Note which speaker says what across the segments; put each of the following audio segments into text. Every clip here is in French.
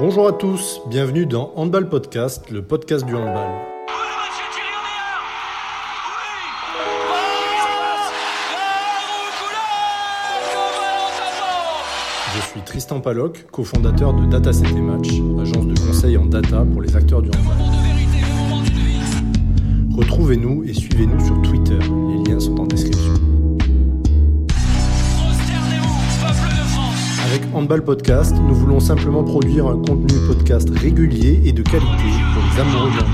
Speaker 1: Bonjour à tous, bienvenue dans Handball Podcast, le podcast du handball. Je suis Tristan Paloc, cofondateur de Data et Match, agence de conseil en data pour les acteurs du handball. Retrouvez-nous et suivez-nous sur Twitter, les liens sont en description. Handball Podcast, nous voulons simplement produire un contenu podcast régulier et de qualité pour les amoureux handball.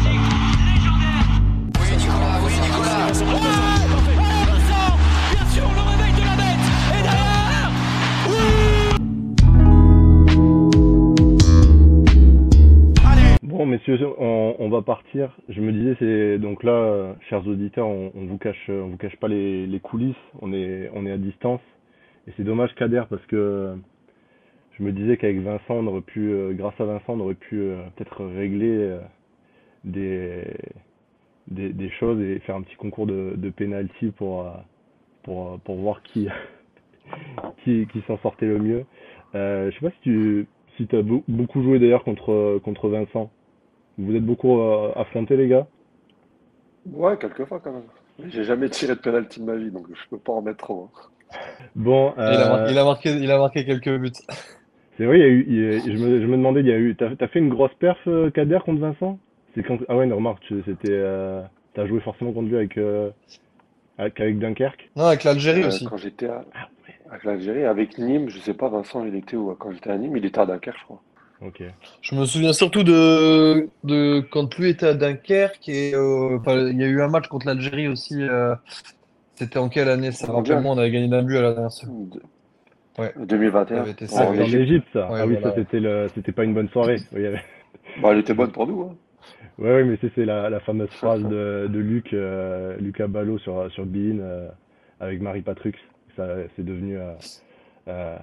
Speaker 2: Bon, messieurs, on, va partir. Je me disais, c'est donc là, chers auditeurs, on, vous cache, on vous cache pas les, les coulisses. On est, on est à distance, et c'est dommage Kader parce que je me disais qu'avec Vincent, on aurait pu, euh, grâce à Vincent, on aurait pu euh, peut-être régler euh, des, des, des choses et faire un petit concours de, de penalty pour, pour, pour voir qui, qui, qui s'en sortait le mieux. Euh, je sais pas si tu si as beaucoup joué d'ailleurs contre, contre Vincent. Vous êtes beaucoup euh, affrontés, les gars?
Speaker 3: Ouais, quelquefois quand même. J'ai jamais tiré de penalty de ma vie, donc je peux pas en mettre trop. hein.
Speaker 2: Bon,
Speaker 4: Il a, mar- il a marqué, il a marqué quelques buts.
Speaker 2: c'est vrai, il y a eu, il y a- je me, je me demandais, il y a eu, t'as, t'as fait une grosse perf, euh, Kader, contre Vincent? C'est quand, ah ouais, non, remarque, tu- c'était, euh, t'as joué forcément contre lui avec, euh, avec, avec Dunkerque?
Speaker 4: Non, avec l'Algérie
Speaker 3: Euh,
Speaker 4: aussi.
Speaker 3: quand j'étais à... avec l'Algérie, avec Nîmes, je sais pas, Vincent, il était où? Quand j'étais à Nîmes, il était à Dunkerque, je crois.
Speaker 2: Ok.
Speaker 4: Je me souviens surtout de, de quand lui était à Dunkerque et euh, il y a eu un match contre l'Algérie aussi. euh, c'était en quelle année ça?
Speaker 3: Mondial.
Speaker 4: Rappelle-moi, on avait gagné d'un but à la dernière seconde. Ouais.
Speaker 3: 2021.
Speaker 4: Ça avait été
Speaker 3: en
Speaker 4: ça,
Speaker 2: Ah, en
Speaker 3: Égypte.
Speaker 2: Égypte, ça.
Speaker 4: Ouais,
Speaker 2: Ah oui,
Speaker 4: voilà,
Speaker 2: ça, c'était le, c'était pas une bonne soirée. Oui,
Speaker 3: Bah, elle était bonne pour nous, hein.
Speaker 2: Ouais, ouais, mais c'est c'est la, la fameuse phrase de, de Luc, euh, Lucas Ballot sur, sur Bein euh, avec Marie Patrux. Ça, c'est devenu euh, euh,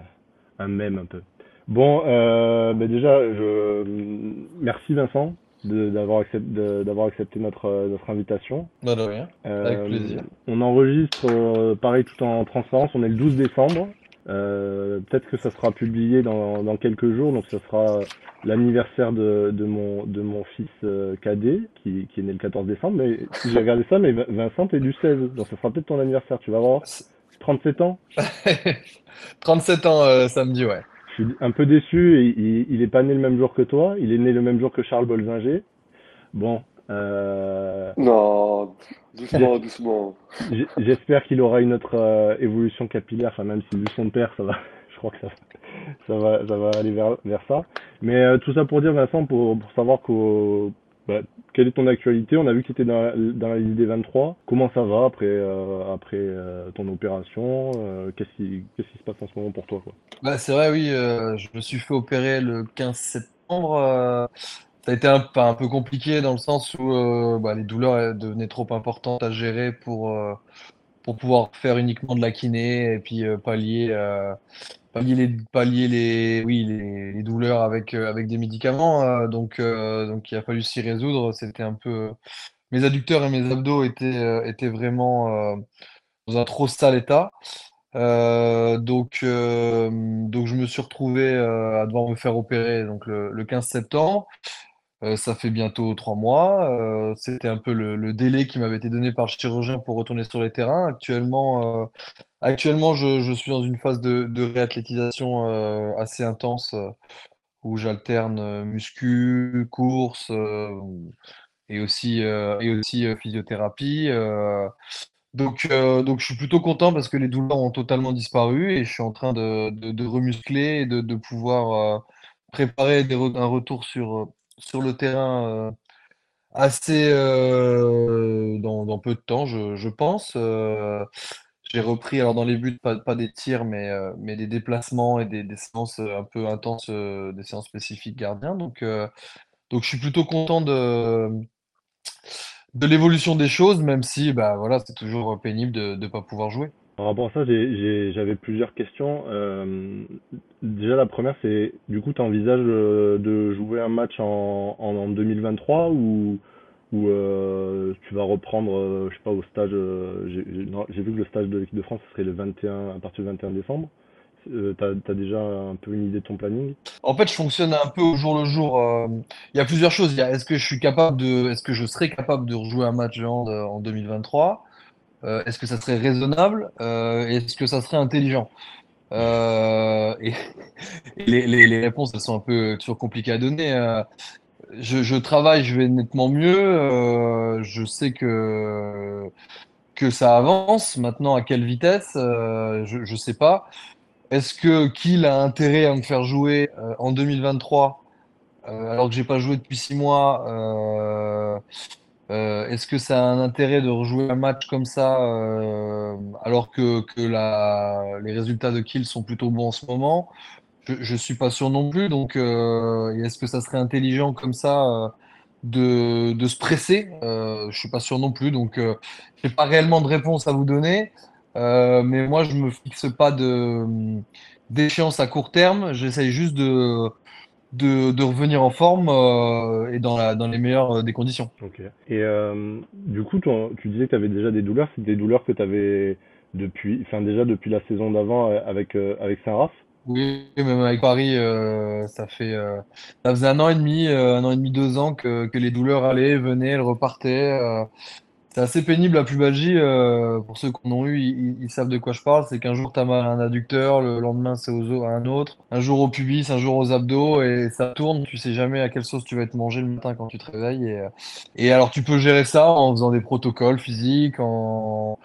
Speaker 2: un mème un peu. Bon, euh, ben déjà, je merci Vincent de- d'avoir accepté, de- d'avoir accepté notre, notre invitation.
Speaker 4: Bah, de rien. Avec plaisir.
Speaker 2: On enregistre euh, pareil tout en transparence. On est le 12 décembre. Euh, peut-être que ça sera publié dans, dans quelques jours. Donc ça sera l'anniversaire de, de mon de mon fils euh, cadet qui, qui est né le 14 décembre. Mais si j'ai regardé ça, mais Vin- Vincent t'es du 16. Donc ça sera peut-être ton anniversaire. Tu vas voir. 37 ans.
Speaker 4: 37 ans euh, samedi, ouais.
Speaker 2: Je suis un peu déçu. Et, il, il est pas né le même jour que toi. Il est né le même jour que Charles Bolzinger. Bon. Euh,
Speaker 3: Non, doucement, doucement.
Speaker 2: J'espère qu'il aura une autre euh, évolution capillaire, enfin même si vu son père, ça va, je crois que ça, ça va, ça va aller vers, vers ça. Mais euh, tout ça pour dire, Vincent, pour, pour savoir qu'au- bah, quelle est ton actualité. On a vu que tu étais dans, la- dans la liste des 23. Comment ça va après, euh, après euh, ton opération? Euh, qu'est-ce qui, se passe en ce moment pour toi, quoi?
Speaker 4: Bah, c'est vrai, oui, euh, je me suis fait opérer le 15 septembre. Ça a été un, un peu compliqué dans le sens où euh, bah, les douleurs devenaient trop importantes à gérer pour, euh, pour pouvoir faire uniquement de la kiné et puis euh, pallier, pallier les, pallier les, oui, les, douleurs avec, avec des médicaments. donc, donc il a fallu s'y résoudre. C'était un peu. Mes adducteurs et mes abdos étaient, étaient vraiment dans un trop sale état. Donc, donc je me suis retrouvé à devoir me faire opérer donc le 15 septembre. Euh, ça fait bientôt trois mois. Euh, c'était un peu le, délai qui m'avait été donné par le chirurgien pour retourner sur les terrains. Actuellement, euh, actuellement je, suis dans une phase de, de réathlétisation assez intense où j'alterne muscu, course et aussi, et aussi physiothérapie. donc, donc je suis plutôt content parce que les douleurs ont totalement disparu et je suis en train de, de, remuscler et de, pouvoir préparer un retour sur, sur le terrain euh, assez euh, dans, peu de temps, je, pense. Euh, j'ai repris, alors dans les buts, pas, des tirs, mais, des déplacements et des, séances un peu intenses, des séances spécifiques gardiens. Donc, je suis plutôt content de, de l'évolution des choses, même si bah, voilà, c'est toujours pénible de ne pas pouvoir jouer.
Speaker 2: Par rapport à ça, j'avais plusieurs questions. Euh, déjà, la première, c'est du coup, tu envisages de jouer un match en, en, en 2023 ou, euh, tu vas reprendre, euh, je sais pas, au stage. euh, j'ai vu que le stage de l'équipe de France ce serait le 21, à partir du 21 décembre. Euh, t'as, déjà un peu une idée de ton planning?
Speaker 4: En fait, je fonctionne un peu au jour le jour. euh, Il y a plusieurs choses. Est-ce que je suis capable de, est-ce que je serais capable de rejouer un match euh, en 2023? Euh, est-ce que ça serait raisonnable? Euh, est-ce que ça serait intelligent? Euh, les, réponses, elles sont un peu toujours compliquées à donner. Je, travaille, je vais nettement mieux. Je sais que, ça avance. Maintenant, à quelle vitesse? Je, je sais pas. Est-ce que Kiel a intérêt à me faire jouer en 2023 euh, alors que j'ai pas joué depuis six mois? Euh, est-ce que ça a un intérêt de rejouer un match comme ça euh, alors que, les résultats de Kiel sont plutôt bons en ce moment? Je, je suis pas sûr non plus. Donc, euh, est-ce que ça serait intelligent comme ça de, se presser? Je suis pas sûr non plus. Donc, euh, j'ai pas réellement de réponse à vous donner. Mais moi, je me fixe pas d'échéance à court terme. J'essaye juste de, de, de revenir en forme euh, et dans la, dans les meilleures euh, des conditions.
Speaker 2: Ok. Et euh, du coup, ton- tu disais que tu avais déjà des douleurs. C'est des douleurs que tu avais depuis, enfin déjà depuis la saison d'avant avec, avec Saint-Raph?
Speaker 4: Oui, même avec Paris, ça fait, ça faisait un an et demi, un an et demi, deux ans que, que les douleurs allaient, venaient, elles repartaient. C'est assez pénible la pubalgie. euh, pour ceux qui en ont eu, ils, savent de quoi je parle. C'est qu'un jour, tu as mal à un adducteur, le lendemain, c'est aux à un autre. Un jour au pubis, un jour aux abdos, et ça tourne. Tu sais jamais à quelle sauce tu vas être mangé le matin quand tu te réveilles. Et, euh, alors, tu peux gérer ça en faisant des protocoles physiques, en,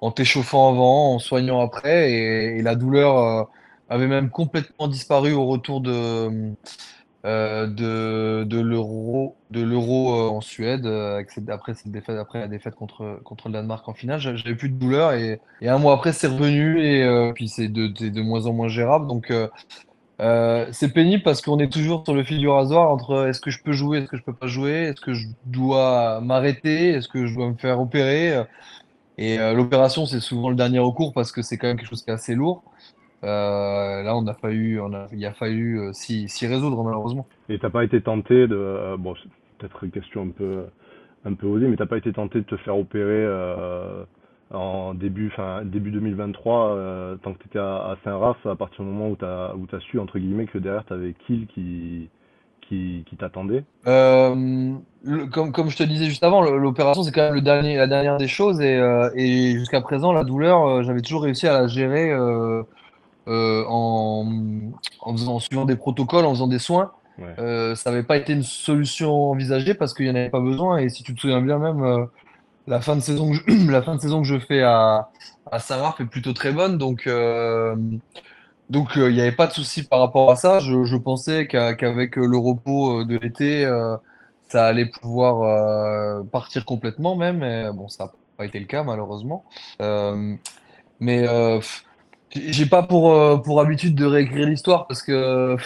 Speaker 4: en t'échauffant avant, en soignant après. Et, la douleur. euh, avait même complètement disparu au retour de, de, de l'euro de l'euro euh, en Suède euh, après cette défaite après la défaite contre contre le Danemark en finale J'a- j'avais plus de douleur et, un mois après c'est revenu et euh, puis c'est de, de moins en moins gérable. Donc euh, euh, c'est pénible parce qu'on est toujours sur le fil du rasoir entre est-ce que je peux jouer est-ce que je peux pas jouer est-ce que je dois m'arrêter est-ce que je dois me faire opérer. Et euh, l'opération c'est souvent le dernier recours parce que c'est quand même quelque chose qui est assez lourd euh, là, on a fallu, on a, il a fallu euh, s'y s'y résoudre malheureusement.
Speaker 2: Et t'as pas été tenté de, euh, bon, c'est peut-être une question un peu, un peu osée, mais t'as pas été tenté de te faire opérer en début, enfin début 2023, euh, tant que t'étais à, à Saint-Raph, à partir du moment où t'as, où t'as su entre guillemets que derrière t'avais Kiel qui, qui, qui t'attendait?
Speaker 4: Euh, le- comme, comme je te disais juste avant, l'opération c'est quand même le dernier, la dernière des choses et, euh, et jusqu'à présent, la douleur, euh, j'avais toujours réussi à la gérer euh, en, en faisant, en suivant des protocoles, en faisant des soins.
Speaker 2: Ouais.
Speaker 4: Euh, ça n'avait pas été une solution envisagée parce qu'il n'y en avait pas besoin et si tu te souviens bien même. euh, La fin de saison que je, la fin de saison que je fais à, à Saint-Raph est plutôt très bonne, donc donc il n'y avait pas de souci par rapport à ça. Je, je pensais qu'avec le repos de l'été, ça allait pouvoir partir complètement même. Et, bon, ça n'a pas été le cas malheureusement. Mais pff, j'ai pas pour euh, pour habitude de réécrire l'histoire parce que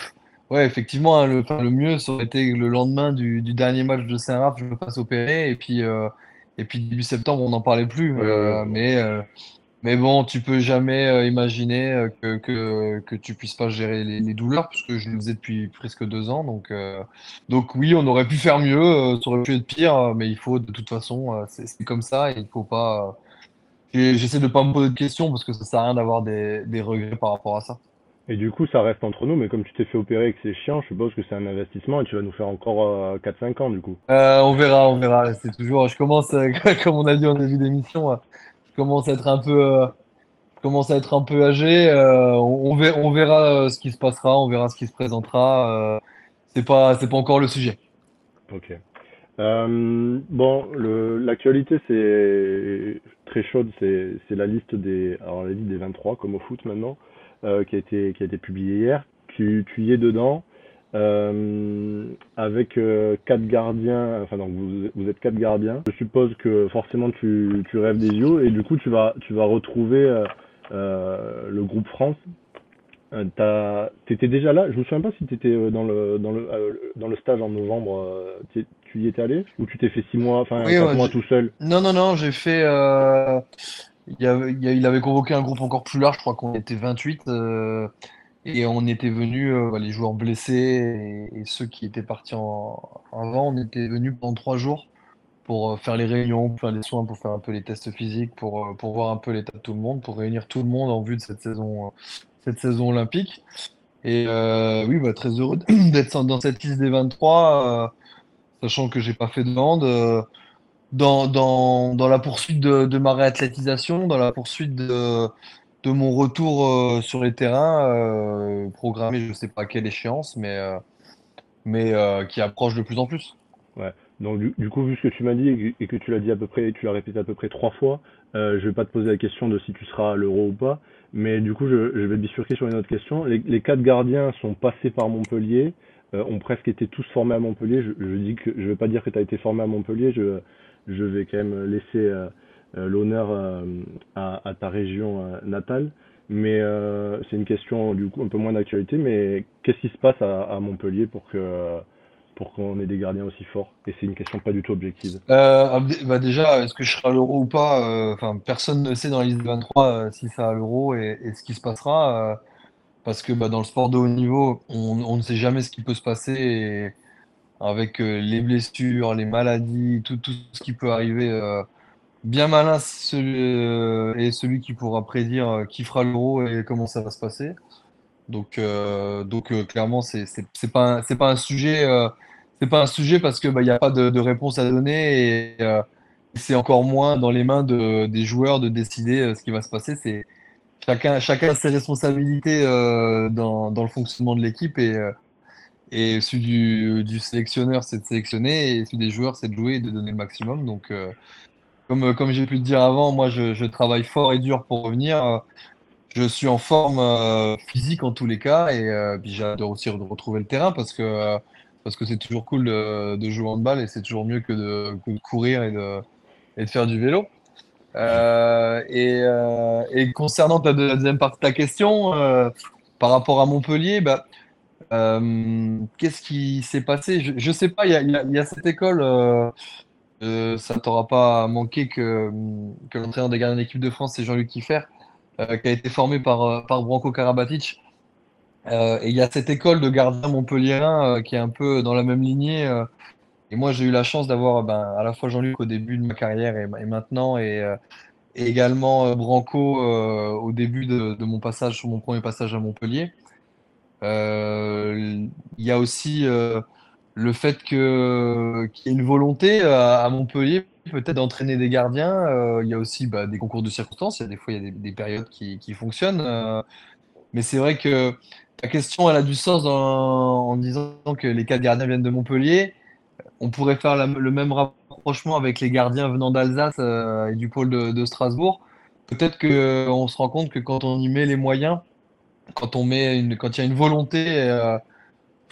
Speaker 4: ouais effectivement hein, le, le mieux ça aurait été le lendemain du, du dernier match de Saint-Raph, je me fasse opérer et puis euh, et puis début septembre, on n'en parlait plus.
Speaker 2: Ouais,
Speaker 4: Euh,
Speaker 2: ouais.
Speaker 4: mais, euh, mais bon, tu peux jamais imaginer que, que, que tu puisses pas gérer les, les douleurs, puisque je le faisais depuis presque deux ans. Donc, donc oui, on aurait pu faire mieux, ça aurait pu être pire, mais il faut de toute façon, c'est c'est comme ça, et il faut pas. J'essaie de pas me poser de questions parce que ça sert à rien d'avoir des, des regrets par rapport à ça.
Speaker 2: Et du coup, ça reste entre nous, mais comme tu t'es fait opérer et que c'est chiant, je suppose que c'est un investissement et tu vas nous faire encore euh, 4-5 ans du coup.
Speaker 4: Euh, on verra, on verra. C'est toujours, je commence, euh, comme on a dit en début d'émission, euh, je commence à être un peu, je commence à être un peu âgé. on, verra, on verra ce qui se passera, on verra ce qui se présentera. c'est pas, c'est pas encore le sujet.
Speaker 2: Ok. Bon, l'actualité c'est très chaude, c'est, la liste des, alors la liste des 23 comme au foot maintenant, euh, qui a été, qui a été publiée hier. Tu, tu y es dedans, euh, avec euh, quatre gardiens, enfin donc vous, vous êtes quatre gardiens. Je suppose que forcément tu, tu rêves des JO et du coup tu vas, tu vas retrouver euh, le groupe France. Euh, t'as- T'étais déjà là? Je me souviens pas si t'étais euh, dans le dans le euh, dans le stage en novembre. euh, tu y étais allé? Ou tu t'es fait six mois, enfin
Speaker 4: Oui, ouais,
Speaker 2: mois tout seul?
Speaker 4: Non, non, non, j'ai fait. il avait, il avait convoqué un groupe encore plus large, je crois qu'on était 28, euh, et on était venus, bah, les joueurs blessés et, et ceux qui étaient partis en, avant, on était venus pendant trois jours pour faire les réunions, pour faire les soins, pour faire un peu les tests physiques, pour, pour voir un peu l'état de tout le monde, pour réunir tout le monde en vue de cette saison, cette saison olympique. Et oui, bah, très heureux d'être dans cette liste des 23, sachant que j'ai pas fait de demande. Dans, dans, dans, la poursuite de, de, ma réathlétisation, dans la poursuite de, de mon retour sur les terrains, programmé, je sais pas à quelle échéance, mais, mais qui approche de plus en plus.
Speaker 2: Ouais. Donc du, coup, vu ce que tu m'as dit et que tu l'as dit à peu près, tu l'as répété à peu près trois fois, euh, je vais pas te poser la question de si tu seras à l'Euro ou pas, mais du coup, je, je, vais bifurquer sur une autre question. Les, les quatre gardiens sont passés par Montpellier, euh, ont presque été tous formés à Montpellier. Je, je dis que je vais pas dire que tu as été formé à Montpellier, je, je vais quand même laisser euh, euh l'honneur euh, à, à, ta région euh, natale. Mais c'est une question du coup un peu moins d'actualité, mais qu'est-ce qui se passe à, à Montpellier pour que pour qu'on ait des gardiens aussi forts Et c'est une question pas du tout objective.
Speaker 4: Euh, bah déjà, est-ce que je serai à l'euro ou pas euh, personne ne sait dans la liste 23 euh, si ça à l'euro et, ce qui se passera. Euh, parce que bah, dans le sport de haut niveau, on, ne sait jamais ce qui peut se passer. Avec les blessures, les maladies, tout, tout ce qui peut arriver. bien malin celui, et celui qui pourra prédire qui fera l'euro et comment ça va se passer. Donc, donc clairement, c'est pas, pas un sujet c'est pas un sujet parce que bah, y a pas de, réponse à donner et euh, c'est encore moins dans les mains de, des joueurs de décider euh, ce qui va se passer. C'est chacun, chacun a ses responsabilités euh, dans, dans, le fonctionnement de l'équipe et, et celui du, du sélectionneur, c'est de sélectionner et celui des joueurs, c'est de jouer et de donner le maximum. Donc, comme, comme j'ai pu le dire avant, moi, je, travaille fort et dur pour revenir. Je suis en forme physique en tous les cas et puis j'ai aussi retrouver le terrain parce que parce que c'est toujours cool de, jouer en balle et c'est toujours mieux que de, courir et de, faire du vélo. Euh, et, euh, et, concernant ta deuxième partie de ta question, euh, par rapport à Montpellier, bah, qu'est-ce qui s'est passé? Je ne sais pas, il y a, cette école, ça ne t'aura pas manqué que, que l'entraîneur des gardiens d'équipe de France, c'est Jean-Luc Kiffer, qui a été formé par, par Branko Karabatic euh, et il y a cette école de gardien montpelliérain euh, qui est un peu dans la même lignée. Euh, et moi, j'ai eu la chance d'avoir ben, à la fois Jean-Luc au début de ma carrière et, maintenant, et, et également Branco au début de, mon passage, sur mon premier passage à Montpellier. Il y a aussi le fait qu'il y ait une volonté à, Montpellier peut-être d'entraîner des gardiens. il y a aussi bah, des concours de circonstances. Il y a des fois y a des, des périodes qui fonctionnent. mais c'est vrai que ta question, elle a du sens en, disant que les quatre gardiens viennent de Montpellier. On pourrait faire le même rapprochement avec les gardiens venant d'Alsace euh, et du pôle de, Strasbourg. Peut-être qu'on se rend compte que quand on y met les moyens, quand il y a une volonté euh,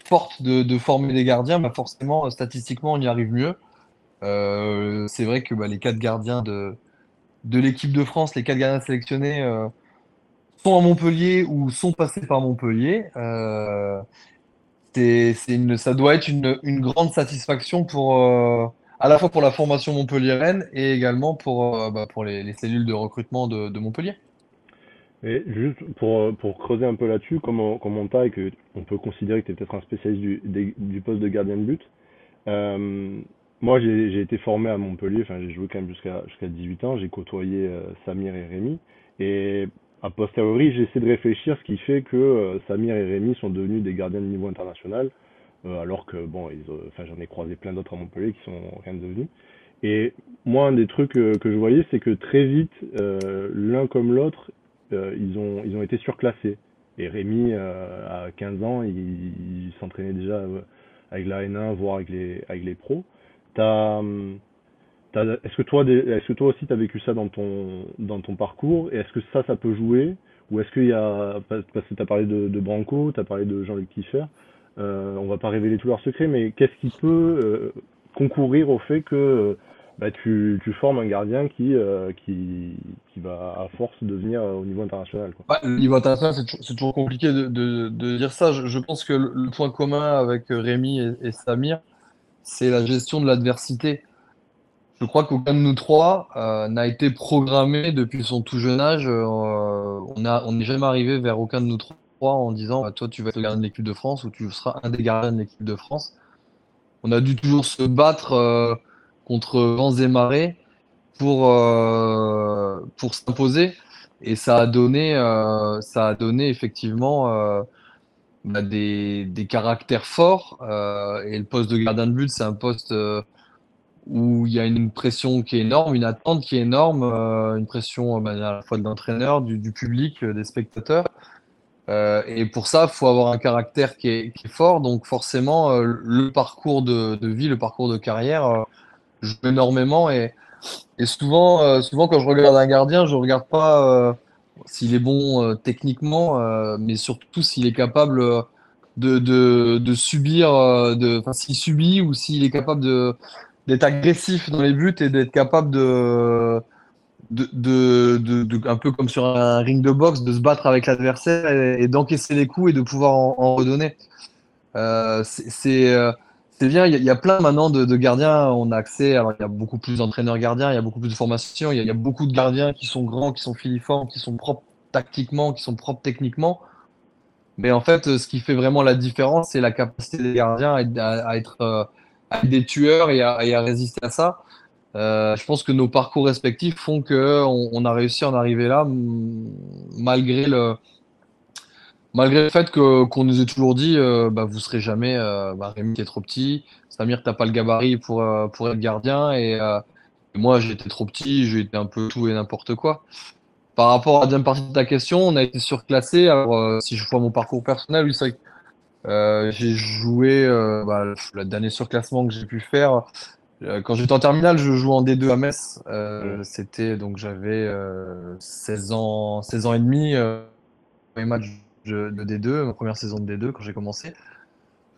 Speaker 4: forte de, former des gardiens, bah forcément, statistiquement, on y arrive mieux. Euh, c'est vrai que bah, les quatre gardiens de, de l'équipe de France, les quatre gardiens sélectionnés, euh, sont à Montpellier ou sont passés par Montpellier. Euh, c'est, ça doit être une, grande satisfaction pour, euh, à la fois pour la formation montpelliéraine et également pour, euh, bah, pour les, les, cellules de recrutement de, Montpellier.
Speaker 2: Et juste pour, pour creuser un peu là-dessus, comme on, comme on t'a et qu'on peut considérer que tu es peut-être un spécialiste du, poste de gardien de but, moi j'ai été formé à Montpellier, enfin j'ai joué quand même jusqu'à jusqu'à 18 ans, j'ai côtoyé Samir et Rémi, et a posteriori, j'essaie de réfléchir ce qui fait que euh, Samir et Rémi sont devenus des gardiens de niveau international, euh, alors que bon, enfin j'en ai croisé plein d'autres à Montpellier qui sont rien devenus. Et moi, un des trucs euh, que je voyais, c'est que très vite, l'un comme l'autre, ils ont ils ont été surclassés. Et Rémi, à 15 ans, il, s'entraînait déjà avec la N1, voire avec les avec les pros. Hum, est-ce que toi, est-ce que toi aussi tu as vécu ça dans ton parcours? Et est-ce que ça, ça peut jouer? Ou est-ce qu'il y a parce que tu as parlé de, de Branco, tu as parlé de Jean-Luc Kiffer, euh, on va pas révéler tous leurs secrets, mais qu'est-ce qui peut euh, concourir au fait que bah, tu, formes un gardien qui, euh, va à force devenir au niveau international
Speaker 4: Le niveau international, c'est toujours, compliqué de, dire ça. Je, pense que le point commun avec Rémi et Samir, c'est la gestion de l'adversité. Je crois qu'aucun de nous trois euh, n'a été programmé depuis son tout jeune âge. Euh, on n'est jamais arrivé vers aucun de nous trois en disant bah, toi tu vas être le gardien de l'équipe de France ou tu seras un des gardiens de l'équipe de France. On a dû toujours se battre euh, contre vents et marées pour s'imposer. Et ça a donné, ça a donné effectivement bah, des, caractères forts. Et le poste de gardien de but, c'est un poste où il y a une pression qui est énorme, une attente qui est énorme, euh, une pression bah, à la fois de l'entraîneur, du, public, euh, des spectateurs. Euh, et pour ça, il faut avoir un caractère qui est, fort. Donc forcément, euh, le parcours de, vie, le parcours de carrière euh, joue énormément. Et, et souvent, euh, souvent, quand je regarde un gardien, je regarde pas euh, s'il est bon euh, techniquement, euh, mais surtout s'il est capable euh, de, de, de subir, euh, s'il subit ou s'il est capable de, d'être agressif dans les buts et d'être capable de, un peu comme sur un ring de boxe, de se battre avec l'adversaire et, d'encaisser les coups et de pouvoir en, redonner. Euh, euh, c'est bien, il y, a, plein maintenant de, gardiens, on a accès, alors il y a beaucoup plus d'entraîneurs gardiens, il y a beaucoup plus de formations, il y a, beaucoup de gardiens qui sont grands, qui sont filiformes, qui sont propres tactiquement, qui sont propres techniquement. Mais en fait, ce qui fait vraiment la différence, c'est la capacité des gardiens à être, euh, à être des tueurs et à, et à résister à ça. Euh, je pense que nos parcours respectifs font que on, a réussi à en arriver là, malgré le, malgré le fait qu'on nous ait toujours dit, euh, bah, vous serez jamais, euh, bah, Rémi, t'es trop petit, Samir, t'as pas le gabarit pour, euh, pour être gardien, et, moi, j'étais trop petit, j'étais un peu tout et n'importe quoi. Par rapport à la deuxième partie de ta question, on a été surclassé. Alors, si je vois mon parcours personnel, oui, c'est vrai que euh, j'ai joué euh, bah, le dernier surclassement que j'ai pu faire. euh, quand j'étais en terminale, je jouais en D2 à Metz. C'était donc j'avais euh, 16 ans, 16 ans et demi. Premier match de, de D2, ma première saison de D2 quand j'ai commencé.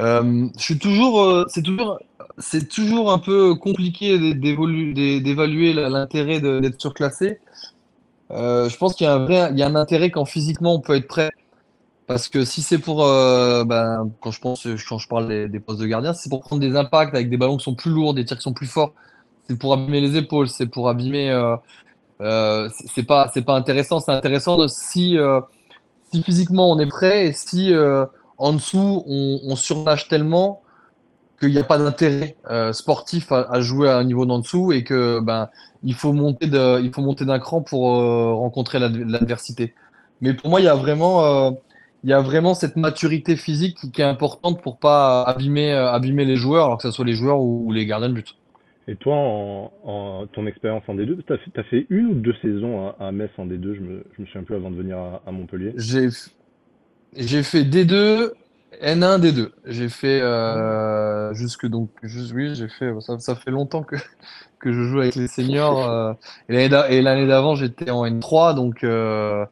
Speaker 4: Je suis toujours, c'est toujours, c'est toujours un peu compliqué d'évaluer l'intérêt d'être surclassé. Je pense qu'il y y a un intérêt quand physiquement on peut être prêt. Parce que si c'est pour, euh, ben, quand je pense, quand je parle des, postes de gardien, c'est pour prendre des impacts avec des ballons qui sont plus lourds, des tirs qui sont plus forts. C'est pour abîmer les épaules, c'est pour abîmer. Euh, euh, c'est pas, c'est pas intéressant. C'est intéressant si, si physiquement on est prêt et si en dessous on, surnage tellement qu'il n'y a pas d'intérêt sportif à, à jouer à un niveau d'en dessous et que ben il faut monter de, il faut monter d'un cran pour rencontrer l'ad- l'adversité. Mais pour moi, il y a vraiment, il y a vraiment cette maturité physique qui, qui est importante pour pas abîmer, euh, abîmer les joueurs, alors que ce soit les joueurs ou, les gardiens de but.
Speaker 2: Et toi, en, en ton expérience en D2, t'as fait, t'as fait une ou deux saisons à, à Metz en D2, je me, je me souviens plus avant de venir à, à Montpellier?
Speaker 4: J'ai, fait D2, N1, D2. J'ai fait euh, jusque donc, juste, oui, j'ai fait. Ça, ça fait longtemps que que je joue avec les seniors. euh, et l'année d'a- et l'année d'avant, j'étais en N3, donc euh,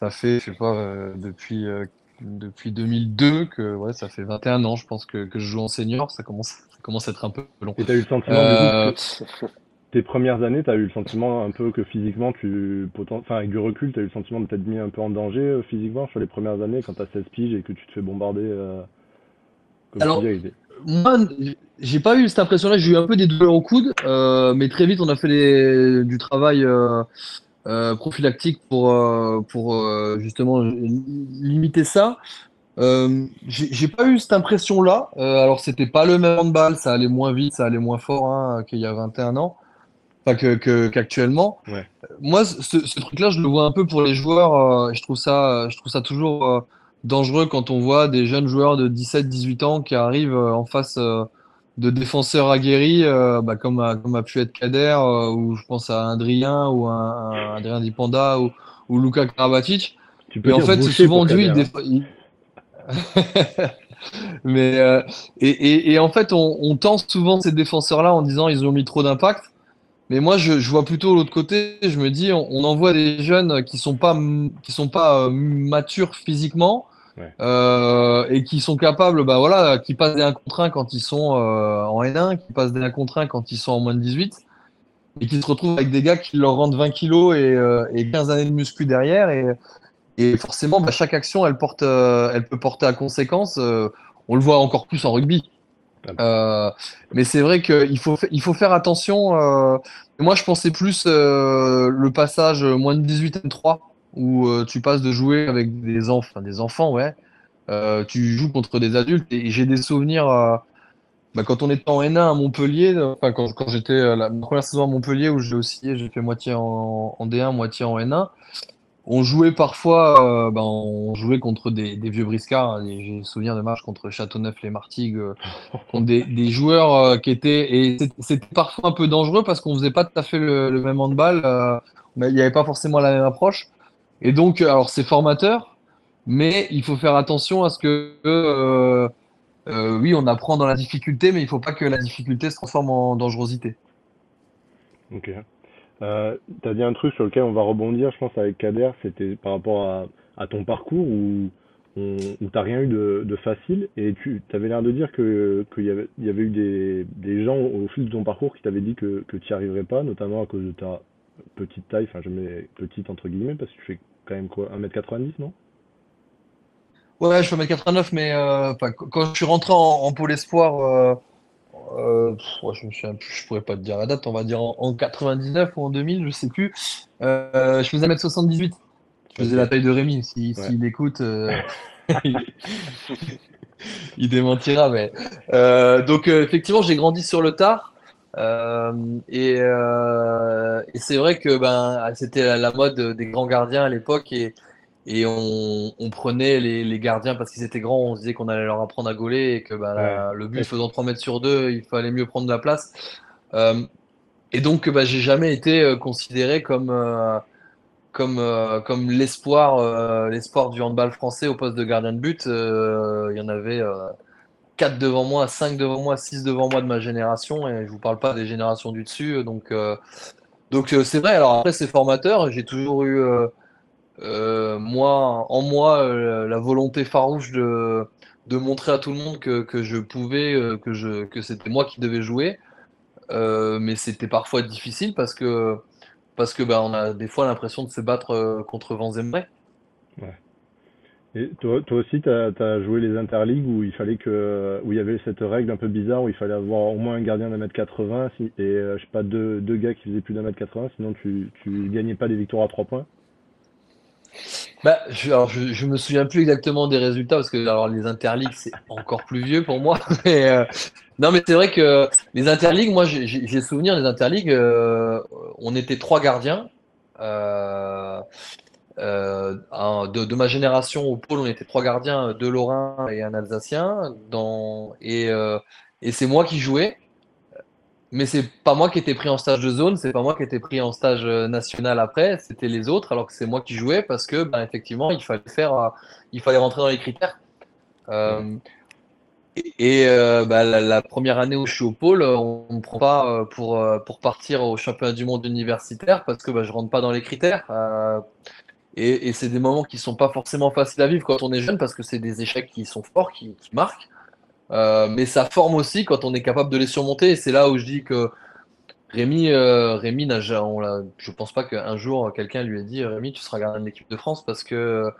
Speaker 4: ça fait, je sais pas, euh, depuis euh, depuis 2002 que ouais, ça fait 21 ans, je pense que que je joue en senior. Ça commence ça commence à être un peu long.
Speaker 2: Et t'as eu le sentiment,
Speaker 4: Euh,
Speaker 2: que tes premières années, t'as eu le sentiment un peu que physiquement, tu, enfin, avec du recul, t'as eu le sentiment de t'être mis un peu en danger physiquement sur les premières années quand t'as 16 piges et que tu te fais bombarder, comme
Speaker 4: Alors,
Speaker 2: tu
Speaker 4: Moi, j'ai pas eu cette impression-là. J'ai eu un peu des douleurs au coude, mais très vite, on a fait les- du travail euh, euh, prophylactique pour, euh, pour euh, justement li- limiter ça. Euh, j'ai pas eu cette impression-là. Euh, alors, c'était pas le même handball, ça allait moins vite, ça allait moins fort hein, qu'il y a 21 ans, enfin que, que- qu'actuellement.
Speaker 2: Ouais.
Speaker 4: Moi, ce, ce truc-là, je le vois un peu pour les joueurs. euh, je trouve ça, je trouve ça toujours euh, dangereux quand on voit des jeunes joueurs de 17-18 ans qui arrivent euh, en face euh, de défenseurs aguerris, euh, bah, comme, a, comme a pu être Kader, euh, ou je pense à Adrien, ou Adrien Dipanda, ou, ou Luka Karabatic.
Speaker 2: Tu peux
Speaker 4: Et en fait, c'est souvent.
Speaker 2: Kader,
Speaker 4: il
Speaker 2: hein.
Speaker 4: il- Mais euh, et, et, et en fait, on, on tente souvent ces défenseurs-là en disant ils ont mis trop d'impact. Mais moi, je, je vois plutôt l'autre côté. Je me dis, on, on envoie des jeunes qui sont pas qui sont pas euh, matures physiquement
Speaker 2: Ouais.
Speaker 4: euh, et qui sont capables, bah voilà, qui passent des 1 contre 1 quand ils sont euh, en N1, qui passent des 1 contre 1 quand ils sont en moins de 18 et qui se retrouvent avec des gars qui leur rendent 20 kilos et, euh, et 15 années de muscu derrière et et forcément, bah, chaque action, elle porte, euh, elle peut porter à conséquence. euh, on le voit encore plus en rugby. Euh, mais c'est vrai qu'il faut, fa- il faut faire attention. euh, moi, je pensais plus euh, le passage moins de 18 M3, où euh, tu passes de jouer avec des enfants, des enfants, ouais. Euh, tu joues contre des adultes. Et j'ai des souvenirs. bah, quand on était en N1 à Montpellier, quand, j'étais la première saison à Montpellier où j'ai oscillé, j'ai fait moitié en, en D1, moitié en N1. on jouait parfois, euh, ben, on jouait contre des, vieux briscards. hein, J'ai souvenir de matchs contre Châteauneuf-les-Martigues, euh, contre des, joueurs qui étaient. Et c'était parfois un peu dangereux parce qu'on faisait pas tout à fait le, même handball. il n'y avait pas forcément la même approche. Et donc, euh, alors c'est formateur, mais il faut faire attention à ce que. euh, euh, oui, on apprend dans la difficulté, mais il faut pas que la difficulté se transforme en dangerosité.
Speaker 2: Ok. Euh, t'as dit un truc sur lequel on va rebondir, je pense, avec Kader, c'était par rapport à, ton parcours où, où t'as rien eu de, facile et tu avais l'air de dire qu'il y avait, y avait eu des, des gens au fil de ton parcours qui t'avaient dit que, que tu n'y arriverais pas, notamment à cause de ta petite taille, enfin je mets petite entre guillemets, parce que tu fais quand même quoi, 1m90, non?
Speaker 4: Ouais, je fais 1m89, mais euh, quand je suis rentré en, en pôle espoir, euh, euh, pff, je me souviens plus, je pourrais pas te dire la date, on va dire en, en 99 ou en 2000, je sais plus. Je faisais 1m78. Je faisais la taille de Rémi. Si,
Speaker 2: Ouais.
Speaker 4: s'il écoute, il, il démentira. Mais euh, donc euh, effectivement, j'ai grandi sur le tard. Euh, et euh, et c'est vrai que ben c'était la, mode des grands gardiens à l'époque et et on, on prenait les, les gardiens parce qu'ils étaient grands, on se disait qu'on allait leur apprendre à gauler et que ben, la- le but
Speaker 2: Ouais.
Speaker 4: faisant 3 mètres sur 2, il fallait mieux prendre la place. Euh, et donc, bah, j'ai jamais été considéré comme, euh, comme, euh, comme l'espoir, l'espoir du handball français au poste de gardien de but. Il y en avait 4 devant moi, 5 devant moi, 6 devant moi de ma génération, et je vous parle pas des générations du dessus. Donc, euh, donc euh, c'est vrai. Alors après, c'est formateur. J'ai toujours eu euh, euh, moi, en moi euh, la volonté farouche de, de montrer à tout le monde que, que je pouvais, euh, que que c'était moi qui devais jouer. Euh, mais c'était parfois difficile parce que, parce que bah, on a des fois l'impression de se battre euh, contre vents et.
Speaker 2: Et toi, aussi, t'as, t'as joué les interligues où il fallait que, où il y avait cette règle un peu bizarre où il fallait avoir au moins un gardien d'un mètre 80 si, et euh, je sais pas deux, gars qui faisaient plus d'un mètre 80 sinon tu, tu gagnais pas des victoires à trois points.
Speaker 4: Bah, je, alors je, me souviens plus exactement des résultats parce que alors les interligues c'est encore plus vieux pour moi. Mais, euh, non, mais c'est vrai que les interligues, moi j'ai souvenir des interligues, euh, on était trois gardiens. Euh, de, ma génération au pôle, on était trois gardiens, deux Lorrains et un Alsacien. Dans, et euh, et c'est moi qui jouais. Mais c'est pas moi qui étais pris en stage de zone, c'est pas moi qui étais pris en stage euh, national après, c'était les autres, alors que c'est moi qui jouais parce que, ben, effectivement, il fallait faire, euh, il fallait rentrer dans les critères. Euh, et euh, bah, la, première année où je suis au pôle, on ne me prend pas euh, pour, euh, pour partir au championnat du monde universitaire parce que bah, je rentre pas dans les critères. Euh, et c'est des moments qui sont pas forcément faciles à vivre quand on est jeune parce que c'est des échecs qui sont forts, qui, marquent. Euh, mais ça forme aussi quand on est capable de les surmonter. Et c'est là où je dis que Rémi, euh, Rémi n'a pense pas qu'un jour quelqu'un lui ait dit Rémi, tu seras gardien de l'équipe de France parce que,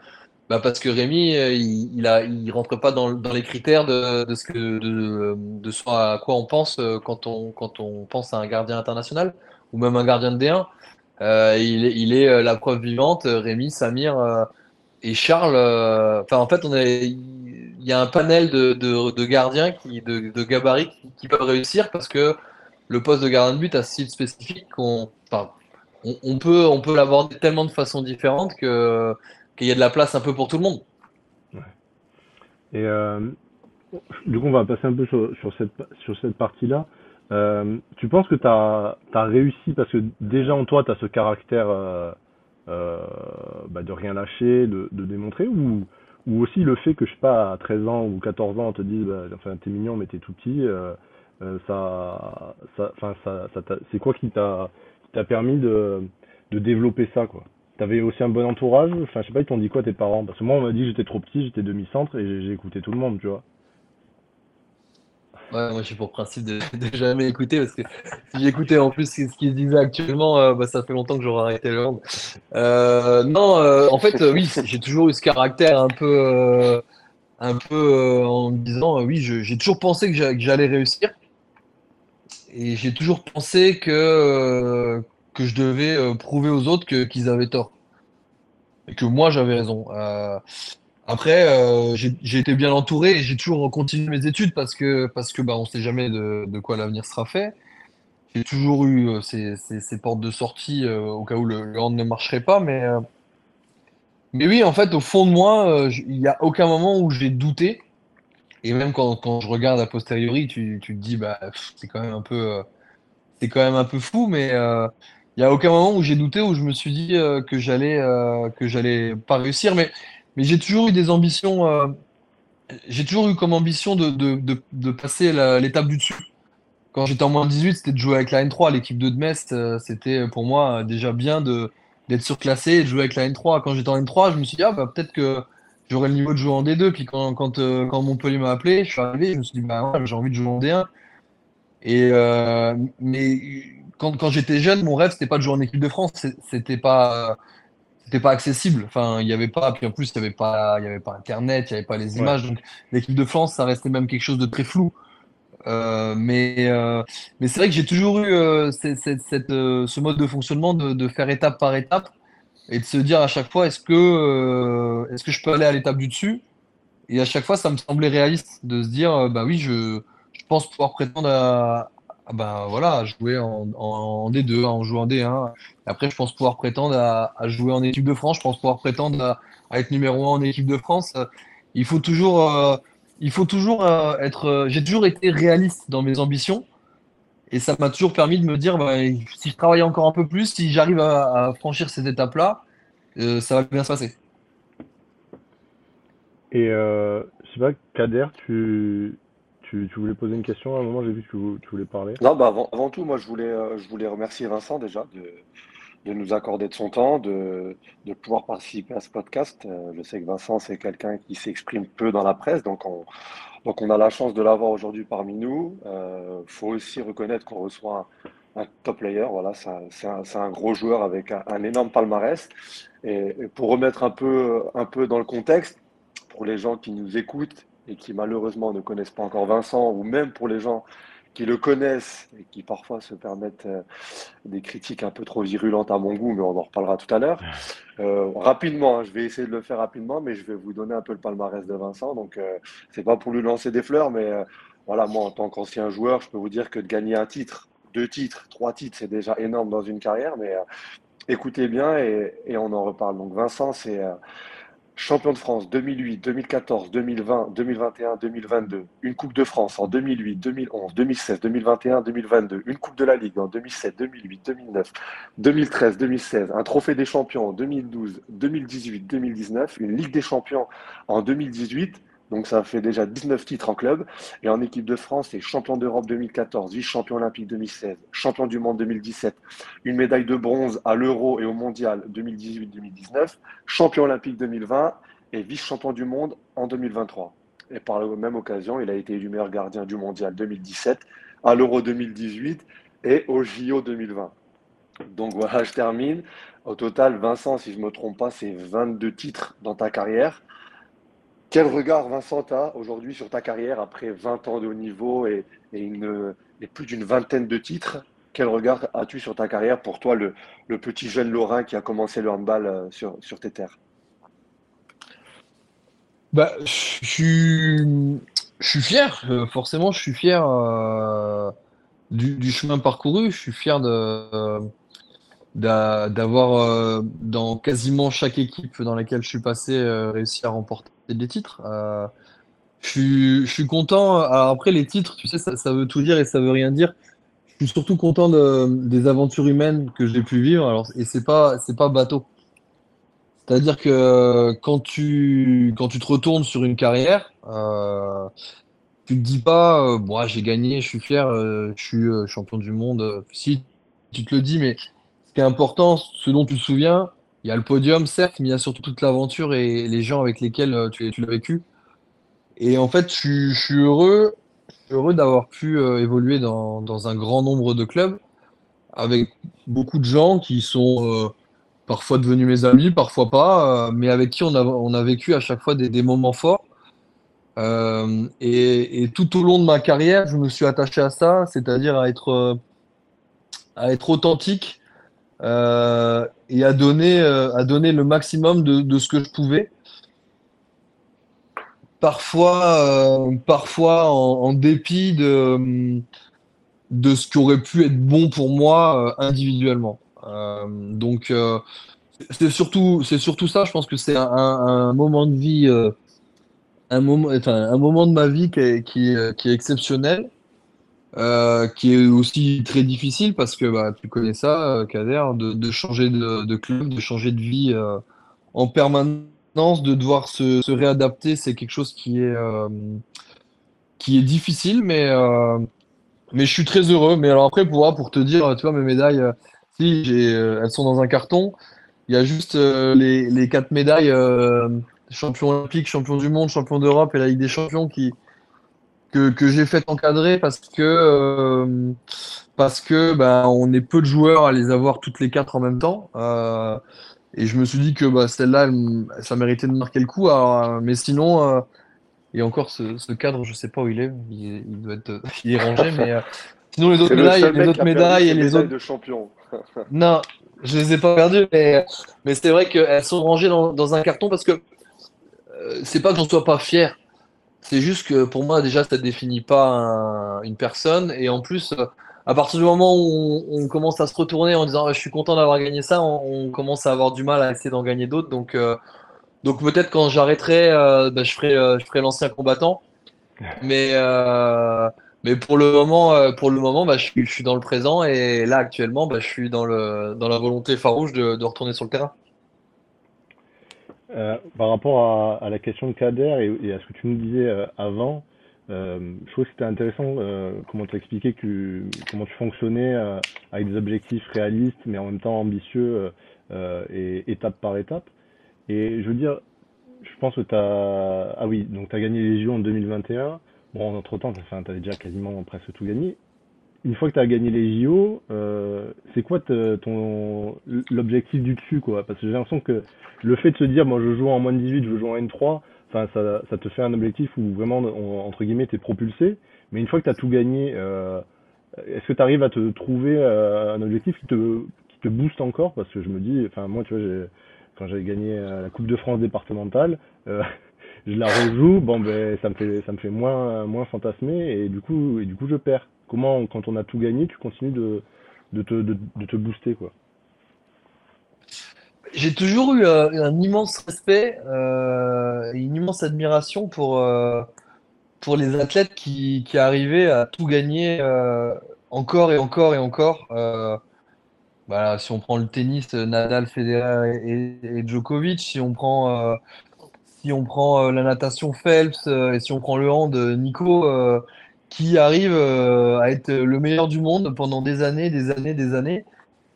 Speaker 4: bah parce que Rémi, euh, il, il rentre pas dans, les critères de, ce que, de, à quoi on pense euh, quand on, quand on pense à un gardien international ou même un gardien de D1. Euh, il est, euh, la preuve vivante. euh, Rémi, Samir et Charles. Enfin, en fait, il y a un panel de, gardiens qui, de, de gabarits qui, peuvent réussir parce que le poste de gardien de but a style spécifique on, peut, on peut l'aborder tellement de façons différentes que qu'il y a de la place un peu pour tout le monde.
Speaker 2: Et euh, du coup, on va passer un peu sur cette partie-là. Euh, tu penses que tu as, réussi parce que déjà en toi, tu as ce caractère euh, euh, bah, de rien lâcher, de, démontrer, ou, aussi le fait que, je sais pas, à 13 ans ou 14 ans, on te dise, bah, enfin, t'es mignon, mais t'es tout petit, ça, ça, c'est quoi qui t'a, permis de, développer ça, quoi? T'avais aussi un bon entourage? Enfin, je sais pas, ils t'ont dit quoi tes parents? Parce que moi, on m'a dit j'étais trop petit, j'étais demi-centre et j'ai écouté tout le monde, tu vois.
Speaker 4: Ouais, moi j'ai pour principe de, de jamais écouter parce que si j'écoutais en plus ce qui se disait actuellement, euh, bah, ça fait longtemps que j'aurais arrêté le hand. Euh, non, euh, en fait, oui, j'ai toujours eu ce caractère un peu, un peu en me disant, oui, je- j'ai toujours pensé que j'a- que j'allais réussir et j'ai toujours pensé que, que je devais prouver aux autres qu'ils avaient tort et que moi j'avais raison. Après, euh, j'ai été bien entouré et j'ai toujours continué mes études parce que, parce que bah, on sait jamais de, quoi l'avenir sera fait. J'ai toujours eu euh, ces, ces, portes de sortie euh, au cas où le, le hand ne marcherait pas, mais, mais oui, en fait, au fond de moi, il n'y a aucun moment où j'ai douté. Et même quand, quand je regarde a posteriori, tu, tu te dis, bah, c'est quand même un peu, c'est quand même un peu fou, mais il n'y a aucun moment où j'ai douté, où je me suis dit que j'allais que pas réussir. Mais, mais j'ai toujours eu des ambitions, euh, j'ai toujours eu comme ambition de, de, de, passer l'étape du dessus. Quand j'étais en moins de 18, c'était de jouer avec la N3. L'équipe de Metz, euh, c'était pour moi euh, déjà bien d'être surclassé et de jouer avec la N3. Quand j'étais en N3, je me suis dit, ah, bah, peut-être que j'aurais le niveau de jouer en D2. Puis quand, quand, quand Montpellier m'a appelé, je suis arrivé, je me suis dit, bah ouais, j'ai envie de jouer en D1. Et, mais quand, quand j'étais jeune, mon rêve, c'était pas de jouer en équipe de France. C'était pas, c'était pas accessible. Enfin, il y avait pas, puis en plus, il y avait pas, il y avait pas Internet, il y avait pas les
Speaker 2: Ouais.
Speaker 4: images. Donc, l'équipe de France, ça restait même quelque chose de très flou. Euh, mais euh, mais c'est vrai que j'ai toujours eu euh, cette, cette- cette, ce mode de fonctionnement de, de faire étape par étape et de se dire à chaque fois est-ce que est-ce que je peux aller à l'étape du dessus? Et à chaque fois, ça me semblait réaliste de se dire bah oui, je, je pense pouvoir prétendre à, bah voilà, jouer en, en, en D2, en jouant en D1. Après, je pense pouvoir prétendre à, jouer en équipe de France. Je pense pouvoir prétendre à, être numéro un en équipe de France. Il faut toujours euh, il faut toujours euh, être. euh, j'ai toujours été réaliste dans mes ambitions et ça m'a toujours permis de me dire bah, si je travaille encore un peu plus, si j'arrive à, franchir cette étape-là, ça va bien se passer.
Speaker 2: Et je sais pas, Kader, tu, tu, voulais poser une question à un moment, j'ai vu que tu, voulais parler.
Speaker 3: Non, bah avant, tout, moi, je voulais, euh, je voulais remercier Vincent déjà de, de nous accorder de son temps, de, de pouvoir participer à ce podcast. Euh, je sais que Vincent, c'est quelqu'un qui s'exprime peu dans la presse, donc on, donc on a la chance de l'avoir aujourd'hui parmi nous. Euh, faut aussi reconnaître qu'on reçoit un, top player, voilà, c'est un, un, gros joueur avec un, un énorme palmarès. Et, et pour remettre un peu, un peu dans le contexte, pour les gens qui nous écoutent et qui malheureusement ne connaissent pas encore Vincent, ou même pour les gens qui le connaissent et qui parfois se permettent euh, des critiques un peu trop virulentes à mon goût, mais on en reparlera tout à l'heure. Euh, rapidement, hein, je vais essayer de le faire rapidement, mais je vais vous donner un peu le palmarès de Vincent. Donc, euh, c'est pas pour lui lancer des fleurs, mais euh, voilà, moi, en tant qu'ancien joueur, je peux vous dire que de gagner un titre, deux titres, trois titres, c'est déjà énorme dans une carrière, mais écoutez bien et, et on en reparle. Donc, Vincent, c'est Champion de France 2008, 2014, 2020, 2021, 2022. Une Coupe de France en 2008, 2011, 2016, 2021, 2022. Une Coupe de la Ligue en 2007, 2008, 2009, 2013, 2016. Un Trophée des Champions en 2012, 2018, 2019. Une Ligue des Champions en 2018. Donc ça fait déjà 19 titres en club. Et en équipe de France, c'est champion d'Europe 2014, vice-champion olympique 2016, champion du monde 2017, une médaille de bronze à l'Euro et au Mondial 2018-2019, champion olympique 2020 et vice-champion du monde en 2023. Et par la même occasion, il a été élu meilleur gardien du Mondial 2017, à l'Euro 2018 et au JO 2020. Donc voilà, je termine. Au total, Vincent, si je ne me trompe pas, c'est 22 titres dans ta carrière. Quel regard, Vincent, tu aujourd'hui sur ta carrière après 20 ans de haut niveau et, plus d'une vingtaine de titres? Quel regard as-tu sur ta carrière pour toi, le, petit jeune Lorrain qui a commencé le handball euh, sur, sur tes terres?
Speaker 4: Bah, je suis, fier, euh, forcément, je suis fier euh, du, chemin parcouru. Je suis fier de, d'avoir, euh, dans quasiment chaque équipe dans laquelle je suis passé, euh, réussi à remporter des titres. Euh, je suis, content. Alors après, les titres, tu sais, ça, veut tout dire et ça veut rien dire. Je suis surtout content de, des aventures humaines que j'ai pu vivre. Et c'est pas, pas bateau. C'est-à-dire que quand tu, quand tu te retournes sur une carrière, tu te dis pas, Bon, j'ai gagné, je suis fier, je suis champion du monde. Si, tu te le dis, mais ce qui est important, ce dont tu te souviens, il y a le podium, certes, mais il y a surtout toute l'aventure et les gens avec lesquels euh, tu, l'as vécu. Et en fait, je, suis- heureux, heureux d'avoir pu euh, évoluer dans, dans un grand nombre de clubs avec beaucoup de gens qui sont euh, parfois devenus mes amis, parfois pas, mais avec qui on a, on a vécu à chaque fois des, moments forts. Et, et tout au long de ma carrière, je me suis attaché à ça, c'est-à-dire à être, à être authentique euh, et à donner, euh, le maximum de, ce que je pouvais. Parfois, euh, parfois en, dépit de, de ce qui aurait pu être bon pour moi euh, individuellement. Euh, donc, c'est surtout, surtout ça. Je pense que c'est un, moment de vie, un moment, un moment de ma vie qui est, qui est exceptionnel, euh, qui est aussi très difficile parce que bah, tu connais ça, euh, Kader, de, de changer de, club, de changer de vie euh, en permanence, de devoir se, réadapter, c'est quelque chose qui est, qui est difficile, mais, mais je suis très heureux. Mais alors après, pour, pour te dire, tu vois, mes médailles, si elles sont dans un carton. Il y a juste les, les quatre médailles, champion olympique, champion du monde, champion d'Europe et la Ligue des champions qui, que, que j'ai fait encadrer parce que, euh, parce que bah, on est peu de joueurs à les avoir toutes les quatre en même temps. Euh, et je me suis dit que bah, celle-là, elle- ça méritait de marquer le coup. Alors, euh, mais sinon, euh, et encore ce, ce cadre, je sais pas où il est. Il, doit être, il est rangé, mais sinon les autres
Speaker 3: le
Speaker 4: médailles, les autres médailles et les
Speaker 3: médailles
Speaker 4: autres.
Speaker 3: de champion.
Speaker 4: Non, je les ai pas perdues, mais, mais c'est vrai qu'elles sont rangées dans, dans un carton parce que c'est pas que j'en sois pas fier. C'est juste que pour moi, déjà, ça définit pas un- une personne. Et en plus, à partir du moment où on, commence à se retourner en disant Ah, je suis content d'avoir gagné ça, on, commence à avoir du mal à essayer d'en gagner d'autres. Donc, euh, peut-être quand j'arrêterai, euh, bah, je ferai, euh, je ferai l'ancien combattant. Mais, mais pour le moment, pour le moment bah, je suis, dans le présent. Et là, actuellement, bah, je suis dans le, dans la volonté farouche de retourner sur le terrain.
Speaker 2: Euh, par rapport à, la question de Kader et, à ce que tu nous disais euh, avant, euh, je trouve que c'était intéressant comment tu expliquais que, comment tu fonctionnais avec des objectifs réalistes mais en même temps ambitieux et étape par étape. Et je veux dire, je pense que tu as... Ah oui, donc tu as gagné les JO en 2021. Bon, entre-temps, tu avais déjà quasiment presque tout gagné. Une fois que tu as gagné les JO, euh, c'est quoi ton l'objectif du dessus quoi? Parce que j'ai l'impression que le fait de se dire moi je joue en moins de 18, je jouer en N3, enfin ça, ça te fait un objectif où vraiment entre guillemets t'es propulsé. Mais une fois que tu as tout gagné, euh, est-ce que tu arrives à te trouver euh, un objectif qui te qui te booste encore? Parce que je me dis, enfin moi tu vois, quand j'ai gagné la Coupe de France départementale, je la rejoue, bon ben ça me fait ça me fait moins moins fantasmer et du coup et du coup je perds. Comment quand on a tout gagné, tu continues de de te de, te booster quoi.
Speaker 4: J'ai toujours eu euh, un immense respect euh, et une immense admiration pour, euh, pour les athlètes qui, qui arrivaient à tout gagner encore et encore et encore. Voilà, si on prend le tennis, Nadal, Federer et, et- Djokovic, si on prend, si on prend la natation Phelps et si on prend le hand, Nico, qui arrive euh, à être le meilleur du monde pendant des années, des années, des années.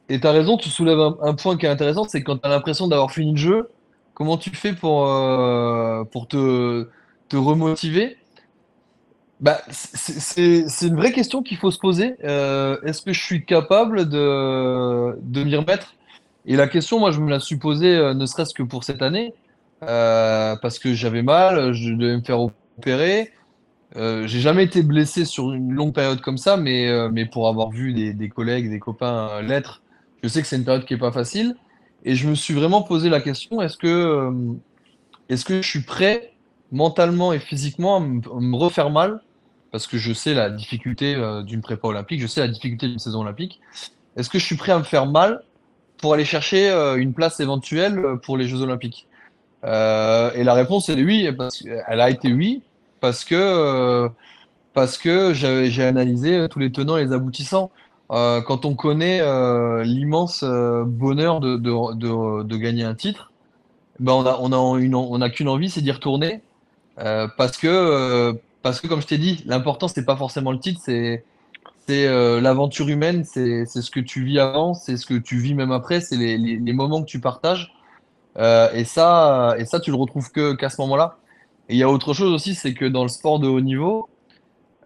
Speaker 4: Et tu as raison, tu soulèves un, point qui est intéressant, c'est quand tu as l'impression d'avoir fini le jeu, comment tu fais pour, euh, pour te, te remotiver? Bah, c'est une vraie question qu'il faut se poser. Euh, est-ce que je suis capable de, de m'y remettre? Et la question, moi, je me la suis posée, ne serait-ce que pour cette année, parce que j'avais mal, je devais me faire opérer. Euh, j'ai jamais été blessé sur une longue période comme ça, mais, euh, mais pour avoir vu des, des collègues, des copains euh, l'être, je sais que c'est une période qui est pas facile. Et je me suis vraiment posé la question, est-ce que, euh, est-ce que je suis prêt mentalement et physiquement à me, refaire mal? Parce que je sais la difficulté d'une prépa olympique, je sais la difficulté d'une saison olympique. Est-ce que je suis prêt à me faire mal pour aller chercher une place éventuelle pour les Jeux olympiques? Et la réponse est oui, parce qu'elle a été oui, parce que, euh, que j'ai analysé tous les tenants et les aboutissants. Euh, quand on connaît euh, l'immense euh, bonheur de, de, de, gagner un titre, ben on a, on a une, qu'une envie, c'est d'y retourner. Euh, parce que, euh, parce que, comme je t'ai dit, l'important, c'est pas forcément le titre, c'est, c'est euh, l'aventure humaine, c'est, ce que tu vis avant, c'est ce que tu vis même après, c'est les, les, moments que tu partages. Euh, et ça, et ça, tu le retrouves qu'à ce moment-là. Et il y a autre chose aussi, c'est que dans le sport de haut niveau,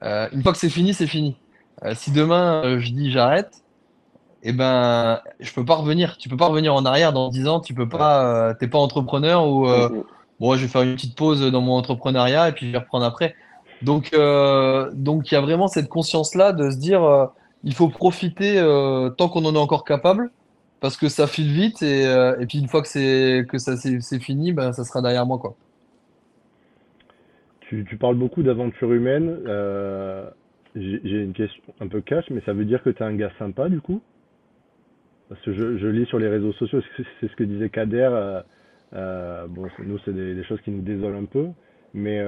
Speaker 4: euh, une fois que c'est fini, c'est fini. Euh, si demain euh, je dis j'arrête, eh ben, je peux pas revenir. Tu peux pas revenir en arrière dans 10 ans. Tu peux pas. T'es pas entrepreneur ou bon, je vais faire une petite pause dans mon entrepreneuriat et puis je vais reprendre après. Donc, donc il y a vraiment cette conscience-là de se dire, il faut profiter tant qu'on en est encore capable, parce que ça file vite et, et puis une fois que c'est que ça c'est fini, ben ça sera derrière moi quoi.
Speaker 2: Tu, tu parles beaucoup d'aventure humaine. euh, j'ai une question un peu cash, mais ça veut dire que tu es un gars sympa du coup? parce que je, lis sur les réseaux sociaux, c'est ce que disait Kader. Euh, euh, bon, nous, c'est des, choses qui nous désolent un peu, mais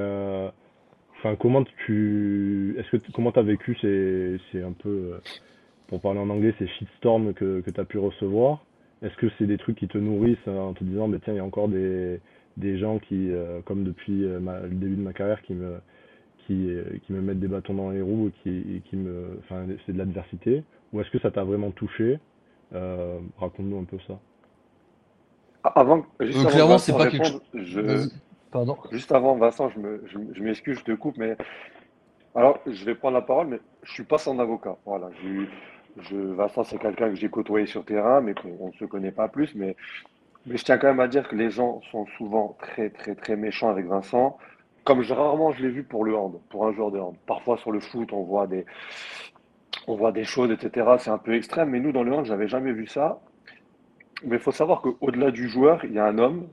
Speaker 2: comment tu, est-ce que comment t'as vécu ces, c'est un peu, pour parler en anglais, ces shitstorms que que t'as pu recevoir? Est-ce que c'est des trucs qui te nourrissent en te disant, mais tiens, il y a encore des des gens qui, comme depuis ma, le début de ma carrière, qui me qui, qui me mettent des bâtons dans les roues et qui, qui me, enfin, c'est de l'adversité Ou est-ce que ça t'a vraiment touché? Euh, Raconte-nous un peu ça.
Speaker 3: Ah, avant, juste
Speaker 4: euh,
Speaker 3: avant
Speaker 4: clairement,
Speaker 3: Vincent
Speaker 4: c'est pas
Speaker 3: répondre,
Speaker 4: quelque chose.
Speaker 3: je,
Speaker 4: Pardon.
Speaker 3: juste avant Vincent, je me, je, je m'excuse, je te coupe, mais alors je vais prendre la parole, mais je suis pas son avocat. Voilà, je, Vincent, c'est quelqu'un que j'ai côtoyé sur terrain, mais qu'on ne se connaît pas plus. Mais, mais je tiens quand même à dire que les gens sont souvent très, très, très méchants avec Vincent. Comme rarement je l'ai vu pour le hand, pour un joueur de hand. Parfois sur le foot, on voit des, on voit des choses, etc. C'est un peu extrême, mais nous, dans le hand, j'avais jamais vu ça. Mais il faut savoir qu'au-delà du joueur, il y a un homme,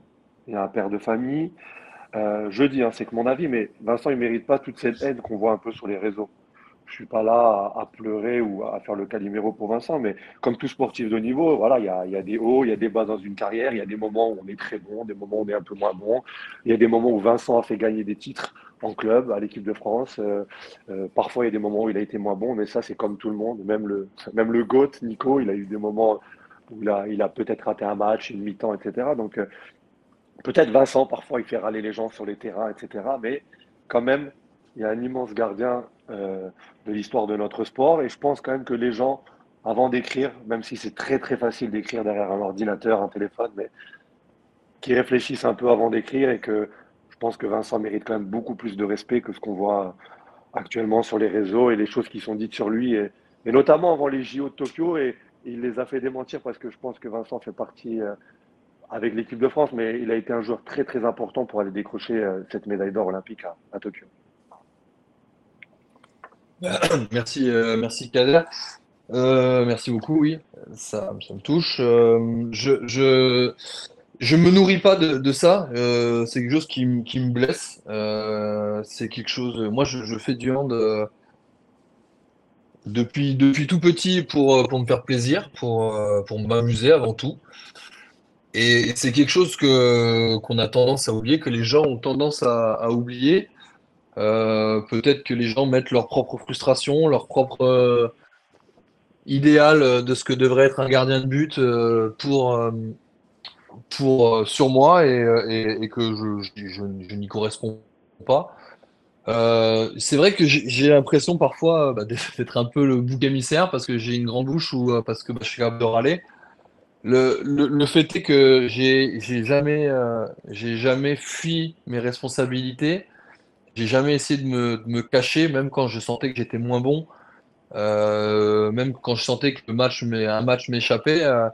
Speaker 3: il y a un père de famille. Euh, je dis, hein, c'est que mon avis, mais Vincent, il mérite pas toute cette haine qu'on voit un peu sur les réseaux. Je suis pas là à, pleurer ou à faire le caliméro pour Vincent, mais comme tout sportif de niveau, voilà, il y a, il y a des hauts, il y a des bas dans une carrière, il y a des moments où on est très bon, des moments où on est un peu moins bon. Il y a des moments où Vincent a fait gagner des titres en club, à l'équipe de France. Euh, euh, parfois, il y a des moments où il a été moins bon, mais ça, c'est comme tout le monde. Même le, même le GOAT, Nico, il a eu des moments où il a, il a peut-être raté un match, une mi-temps, etc. Donc, euh, peut-être Vincent, parfois, il fait râler les gens sur les terrains, etc. Mais quand même, il y a un immense gardien euh, de l'histoire de notre sport. Et je pense quand même que les gens, avant d'écrire, même si c'est très très facile d'écrire derrière un ordinateur, un téléphone, mais qui réfléchissent un peu avant d'écrire et que je pense que Vincent mérite quand même beaucoup plus de respect que ce qu'on voit actuellement sur les réseaux et les choses qui sont dites sur lui, et, notamment avant les JO de Tokyo. Et, il les a fait démentir parce que je pense que Vincent fait partie euh, avec l'équipe de France, mais il a été un joueur très très important pour aller décrocher euh, cette médaille d'or olympique à Tokyo.
Speaker 4: Merci, euh, merci Kader. Euh, merci beaucoup, oui, ça, me touche. Euh, je, je, je me nourris pas de, de ça. C'est quelque chose qui, qui me blesse. C'est quelque chose. Moi, je, je fais du hand depuis, depuis tout petit pour, pour me faire plaisir, pour, pour m'amuser avant tout. Et c'est quelque chose que, qu'on a tendance à oublier, que les gens ont tendance à oublier. Euh, peut-être que les gens mettent leur propre frustration, leur propre euh, idéal de ce que devrait être un gardien de but euh, pour, euh, pour, euh, sur moi et, euh, que je, je, n'y corresponds pas. Euh, c'est vrai que j'ai l'impression parfois euh, bah, d'être un peu le bouc émissaire parce que j'ai une grande bouche ou euh, parce que bah, je suis capable de râler. Le, le, fait est que j'ai jamais, euh, j'ai jamais fui mes responsabilités. J'ai jamais essayé de me, cacher, même quand je sentais que j'étais moins bon, euh, même quand je sentais que le match, un match m'échappait. euh,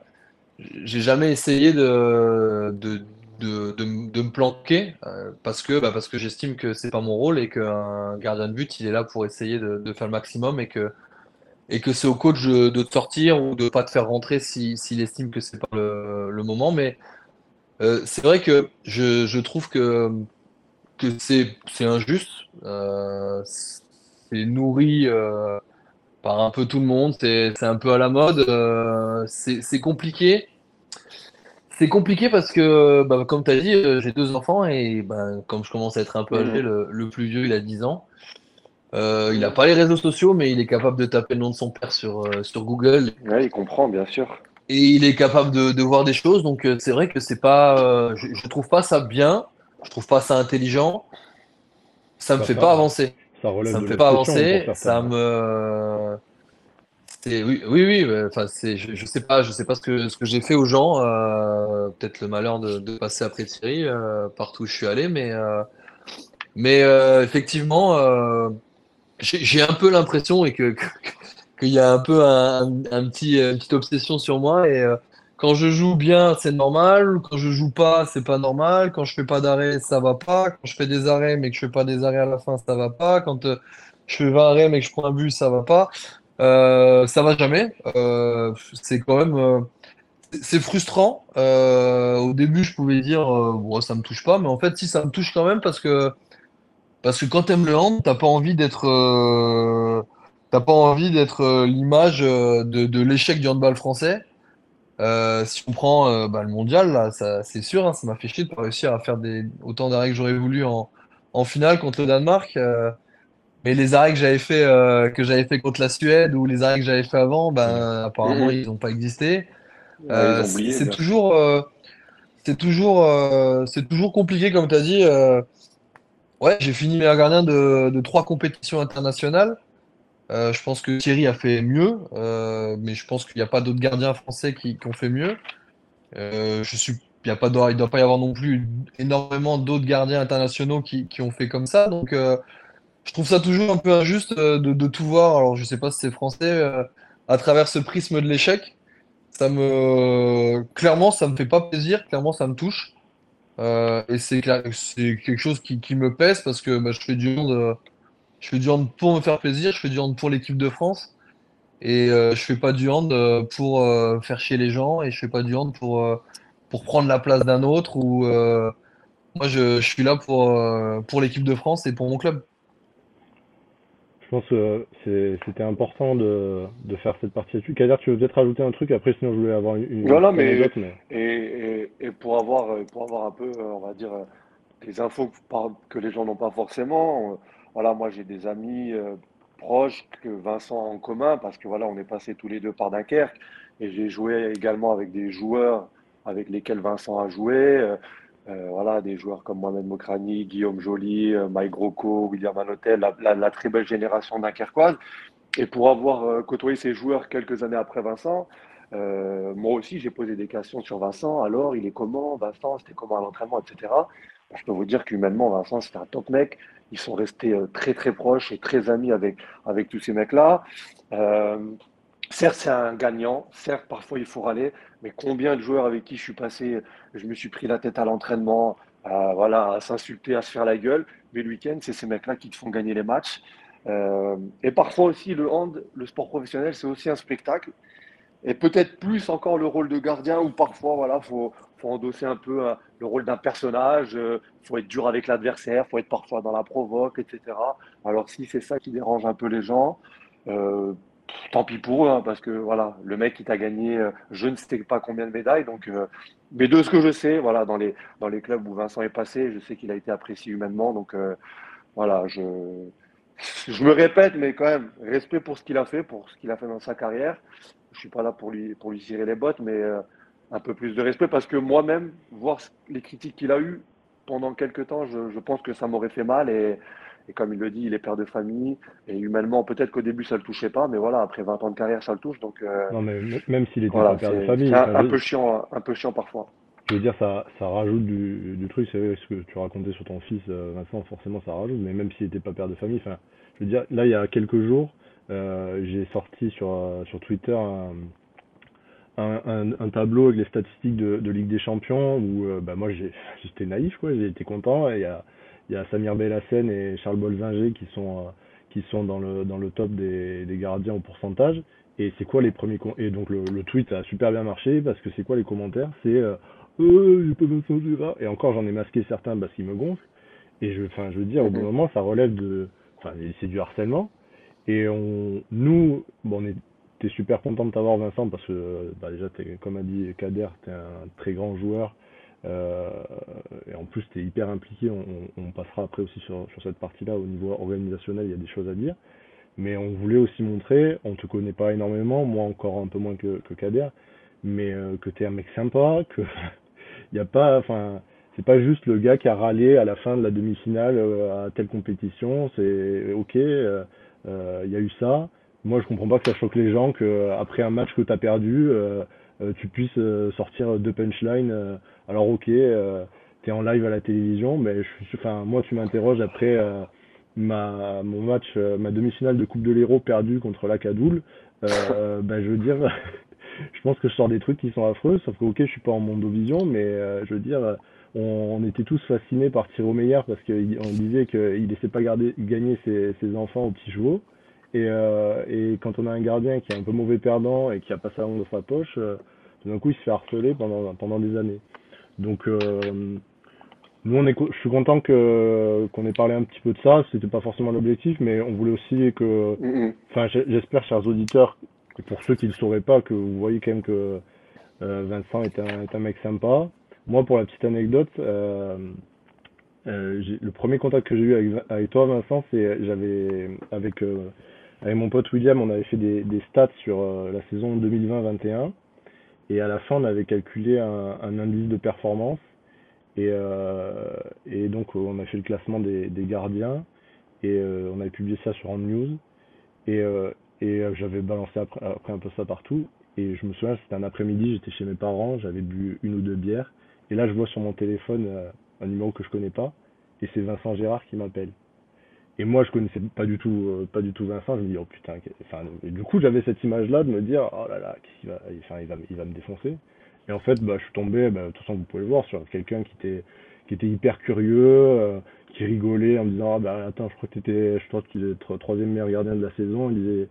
Speaker 4: j'ai jamais essayé de, de, de, de, me planquer euh, parce que, bah, que j'estime que c'est pas mon rôle et qu'un gardien de but, il est là pour essayer de, faire le maximum et que, et que c'est au coach de, te sortir ou de pas te faire rentrer si, s'il estime que c'est pas le, le moment. Mais c'est vrai que je, je trouve que, que c'est, injuste. Euh, c'est nourri euh, par un peu tout le monde. C'est, un peu à la mode. Euh, c'est, compliqué. C'est compliqué parce que, bah, comme tu as dit, euh, j'ai deux enfants et bah, comme je commence à être un peu âgé, le, le plus vieux, il a 10 ans. Il n'a pas les réseaux sociaux, mais il est capable de taper le nom de son père sur, sur Google
Speaker 3: Ouais, il comprend, bien sûr.
Speaker 4: et il est capable de, de voir des choses. Donc c'est vrai que c'est pas, je, je trouve pas ça bien, je trouve pas ça intelligent. Ça me fait pas avancer.
Speaker 2: Ça relève
Speaker 4: Ça me fait pas avancer. Ça me, c'est oui, oui, oui. Enfin, c'est, je, je sais pas, je sais pas ce que ce que j'ai fait aux gens. euh, peut-être le malheur de, de passer après Thierry euh, partout où je suis allé, mais euh, mais effectivement, j'ai un peu l'impression et que qu'il y a un peu un, un petit une petite obsession sur moi et quand je joue bien, c'est normal. Quand je joue pas, c'est pas normal. Quand je fais pas d'arrêt, ça va pas. Quand je fais des arrêts mais que je fais pas des arrêts à la fin, ça va pas. Quand euh, je fais 20 arrêts mais que je prends un but, ça va pas. Euh, ça va jamais. Euh, c'est quand même euh, c'est frustrant. Au début, je pouvais dire bon, ça me touche pas, mais en fait, si ça me touche quand même parce que parce que quand t'aimes le hand, t'as pas envie d'être t'as pas envie d'être l'image de l'échec du handball français. Euh, si on prend euh, bah, le mondial, là, c'est sûr, hein, ça m'a fait chier de pas réussir à faire des, autant d'arrêts que j'aurais voulu en, en finale contre le Danemark. euh, mais les arrêts que j'avais fait, que j'avais fait contre la Suède ou les arrêts que j'avais fait avant, ben, apparemment,
Speaker 3: Mhm.
Speaker 4: ils n'ont pas existé.
Speaker 3: Ouais,
Speaker 4: c'est toujours, c'est toujours, c'est toujours compliqué, comme tu as dit. ouais, j'ai fini meilleur gardien de, de trois compétitions internationales. Euh, je pense que Thierry a fait mieux, euh, mais je pense qu'il n'y a pas d'autres gardiens français qui, ont fait mieux. Euh, je suis, il pas, doit, pas y avoir non plus énormément d'autres gardiens internationaux qui, ont fait comme ça. Donc, euh, je trouve ça toujours un peu injuste de, tout voir. Alors, je sais pas si c'est français, à travers ce prisme de l'échec. Clairement, ça me fait pas plaisir. Clairement, ça me touche. Et c'est quelque chose qui, me pèse parce que bah, je fais du euh, je fais du hand pour me faire plaisir. Je fais du hand pour l'équipe de France. Et euh, je fais pas du hand euh, pour euh, faire chier les gens. Et je fais pas du hand pour, euh, pour prendre la place d'un autre. Ou, euh, moi, je, je suis là pour, euh, pour l'équipe de France et pour mon club.
Speaker 2: Je pense que c'était important de, de faire cette partie là-dessus. Kader, tu veux peut-être rajouter un truc? Après, sinon, je voulais avoir une, une
Speaker 3: Voilà, mais
Speaker 2: anecdote, mais
Speaker 3: et, et, et pour avoir pour avoir un peu, on va dire, des infos que les gens n'ont pas forcément. Voilà, moi j'ai des amis euh, proches que Vincent en commun parce que voilà, on est passés tous les deux par Dunkerque et j'ai joué également avec des joueurs avec lesquels Vincent a joué. euh, euh, voilà, des joueurs comme Mohamed Mokrani, Guillaume Joly, Mike Rocco, William Hanotel, la, très belle génération dunkerquoise. Et pour avoir côtoyé ces joueurs quelques années après Vincent, moi aussi j'ai posé des questions sur Vincent. Alors, il est comment, Vincent? C'était comment à l'entraînement, etc. Je peux vous dire qu'humainement, Vincent, c'était un top mec. Ils sont restés euh, très très proches et très amis avec, avec tous ces mecs-là. Euh, certes, c'est un gagnant. Certes, parfois il faut râler. Mais combien de joueurs avec qui je suis passé, je me suis pris la tête à l'entraînement, à, voilà, à s'insulter, à se faire la gueule. Mais le week-end, c'est ces mecs-là qui te font gagner les matchs. Euh, et parfois aussi, le hand, le sport professionnel, c'est aussi un spectacle. Et peut-être plus encore le rôle de gardien où parfois, voilà, faut, faut endosser un peu euh, le rôle d'un personnage, euh, faut être dur avec l'adversaire, faut être parfois dans la provoque, etc. Alors si c'est ça qui dérange un peu les gens, euh, tant pis pour eux, hein, parce que voilà, le mec qui t'a gagné, euh, je ne sais pas combien de médailles, donc, euh, mais de ce que je sais, voilà, dans les, dans les clubs où Vincent est passé, je sais qu'il a été apprécié humainement, donc voilà, je, je me répète, mais quand même, respect pour ce qu'il a fait, pour ce qu'il a fait dans sa carrière. Je suis pas là pour lui, pour lui tirer les bottes, mais euh, un peu plus de respect parce que moi-même, voir les critiques qu'il a eues pendant quelques temps, je, je pense que ça m'aurait fait mal. Et, et comme il le dit, il est père de famille. Et humainement, peut-être qu'au début, ça le touchait pas, mais voilà, après 20 ans de carrière, ça le touche. Donc euh,
Speaker 2: non, mais même s'il était
Speaker 3: voilà,
Speaker 2: père de famille,
Speaker 3: c'est un, peu chiant, un peu chiant parfois.
Speaker 2: je veux dire, ça, ça rajoute du, du truc. C'est vrai, ce que tu racontais sur ton fils, euh, Vincent, forcément, ça rajoute. Mais même s'il était pas père de famille, enfin, je veux dire, là, il y a quelques jours, j'ai sorti sur, euh, sur Twitter un, tableau avec les statistiques de, Ligue des Champions où euh, bah, moi j'étais naïf j'ai été content. Il y a, y a Samir Belhassen et Charles Bolzinger qui sont euh, qui sont dans le dans le top des, gardiens au pourcentage. Et c'est quoi les premiers et donc le, tweet a super bien marché parce que c'est quoi les commentaires? C'est euh, euh, pas et encore j'en ai masqué certains parce qu'ils me gonflent. Et je je veux dire au bout moment ça relève de enfin c'est du harcèlement et on, nous, bon, on était super content de t'avoir, Vincent, parce que bah, déjà, t'es, comme a dit Kader, tu es un très grand joueur. euh, et en plus, tu es hyper impliqué. On, on passera après aussi sur, sur cette partie-là. Au niveau organisationnel, il y a des choses à dire. Mais on voulait aussi montrer, on te connaît pas énormément, moi encore un peu moins que, que Kader, mais euh, que tu es un mec sympa, que il a pas, enfin, c'est pas juste le gars qui a râlé à la fin de la demi-finale euh, à telle compétition. C'est ok, euh, il y a eu ça. Moi, je comprends pas que ça choque les gens que euh, après un match que tu as perdu, euh, euh, tu puisses euh, sortir deux punchlines. euh, alors ok, euh, tu es en live à la télévision, mais je suis, enfin, moi, tu m'interroges après euh, ma mon match, euh, ma demi-finale de Coupe de l'Hérault perdue contre la Cadoule. Euh, ben, je veux dire, je pense que je sors des trucs qui sont affreux, sauf que ok, je suis pas en mondovision, mais euh, je veux dire, on, on était tous fascinés par Thierry Meyer parce qu'on disait qu'il laissait pas garder, gagner ses, ses enfants aux petits chevaux. Et, euh, et quand on a un gardien qui est un peu mauvais perdant et qui a pas sa langue dans sa poche, euh, tout d'un coup il se fait harceler pendant, pendant des années. Donc euh, nous on est, co- je suis content que qu'on ait parlé un petit peu de ça. C'était pas forcément l'objectif, mais on voulait aussi que,
Speaker 3: Mhm.
Speaker 2: enfin j'espère chers auditeurs, pour ceux qui ne le sauraient pas, que vous voyez quand même que Vincent est un, est un, mec sympa. Moi, pour la petite anecdote, le premier contact que j'ai eu avec, toi, Vincent, c'est j'avais avec avec mon pote William, on avait fait des, stats sur la saison 2020-21 et à la fin, on avait calculé un, indice de performance et, euh, et donc, on a fait le classement des, gardiens et euh, on avait publié ça sur Hand News. Et, euh, et j'avais balancé après, un peu ça partout. Et je me souviens, c'était un après-midi, j'étais chez mes parents, j'avais bu une ou deux bières. Et là, je vois sur mon téléphone un numéro que je connais pas. Et c'est Vincent Gérard qui m'appelle. Et moi, je connaissais pas du tout, pas du tout Vincent. Je me dis, oh putain. Enfin, du coup, j'avais cette image-là de me dire, oh là là, enfin, il va, il va me défoncer. Et en fait, bah, je suis tombé, bah, de toute façon, vous pouvez le voir, sur quelqu'un qui était, qui était hyper curieux, euh, qui rigolait en me disant, ah, bah, attends, je crois que t'étais, je crois que tu étais troisième meilleur gardien de la saison. Il disait,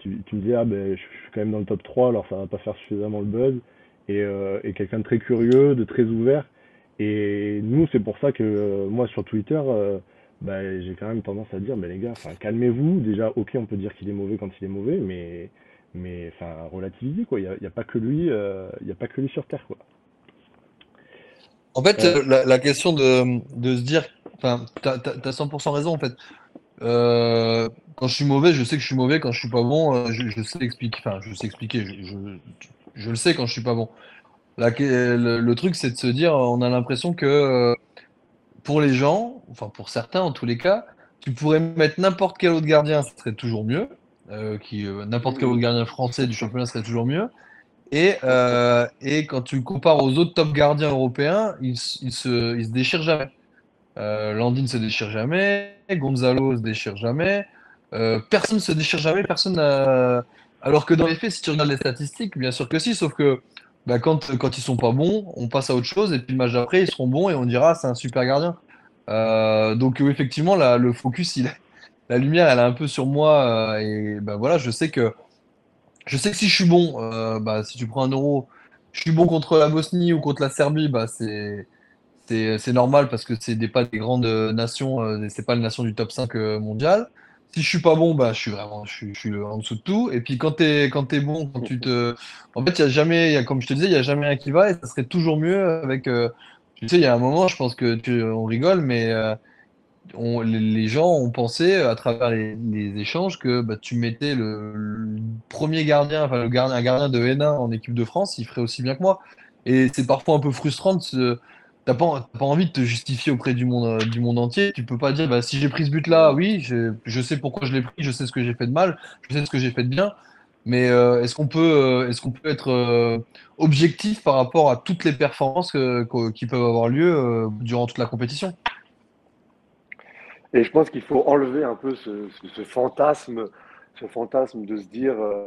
Speaker 2: tu, me disais, ah, ben, je suis quand même dans le top 3, alors ça va pas faire suffisamment le buzz. Et, euh, et quelqu'un de très curieux, de très ouvert. Et nous, c'est pour ça que euh, moi, sur Twitter, euh, bah, j'ai quand même tendance à dire, mais les gars, calmez-vous. Déjà, ok, on peut dire qu'il est mauvais quand il est mauvais, mais mais enfin relativiser quoi. Il n'y a, a, pas que lui, euh, il y a pas que lui sur terre quoi.
Speaker 4: En fait, euh, la, la, question de, de se dire, enfin, t'as as, 100% raison en fait. Euh, quand je suis mauvais, je sais que je suis mauvais. Quand je suis pas bon, je, je sais expliquer. Enfin, je sais expliquer. Je, je, je, le sais quand je suis pas bon. La, le, le, truc, c'est de se dire, on a l'impression que euh, pour les gens, enfin pour certains en tous les cas, tu pourrais mettre n'importe quel autre gardien, ce serait toujours mieux. Euh, qui euh, n'importe quel autre gardien français du championnat serait toujours mieux. Et, euh, et quand tu compares aux autres top gardiens européens, ils, ils, se, ils se déchirent jamais. Euh, Landin se déchire jamais, Gonzalo se déchire jamais, personne se déchire jamais, personne Alors que dans les faits, si tu regardes les statistiques, bien sûr que si, sauf que bah, quand, quand ils sont pas bons, on passe à autre chose, et puis le match d'après, ils seront bons et on dira c'est un super gardien. Euh, donc effectivement, là, le focus, la lumière, elle est un peu sur moi. Euh, et ben voilà, je sais que je sais que si je suis bon, euh, bah, si tu prends un euro, je suis bon contre la Bosnie ou contre la Serbie, bah, c'est normal parce que c'est pas des grandes nations, euh, c'est pas les nations du top 5 mondial. Si je suis pas bon, bah, je suis vraiment je suis, en dessous de tout. Et puis quand tu es, quand es bon, quand tu te. En fait, il y a jamais, y a, comme je te disais, il n'y a jamais un qui va et ça serait toujours mieux avec. tu sais, il y a un moment, je pense que on rigole, mais les gens ont pensé à travers les, échanges que bah, tu mettais le, premier gardien, enfin le gardien, un gardien de N1 en équipe de France, il ferait aussi bien que moi. Et c'est parfois un peu frustrant de T'as pas, pas envie de te justifier auprès du monde, du monde entier. Tu peux pas dire, bah, si j'ai pris ce but-là, oui, je, sais pourquoi je l'ai pris, je sais ce que j'ai fait de mal, je sais ce que j'ai fait de bien. Mais euh, est-ce qu'on peut, euh, qu'on peut être euh, objectif par rapport à toutes les performances qui peuvent avoir lieu durant toute la compétition?
Speaker 3: Et je pense qu'il faut enlever un peu ce, ce, fantasme, ce fantasme de se dire euh,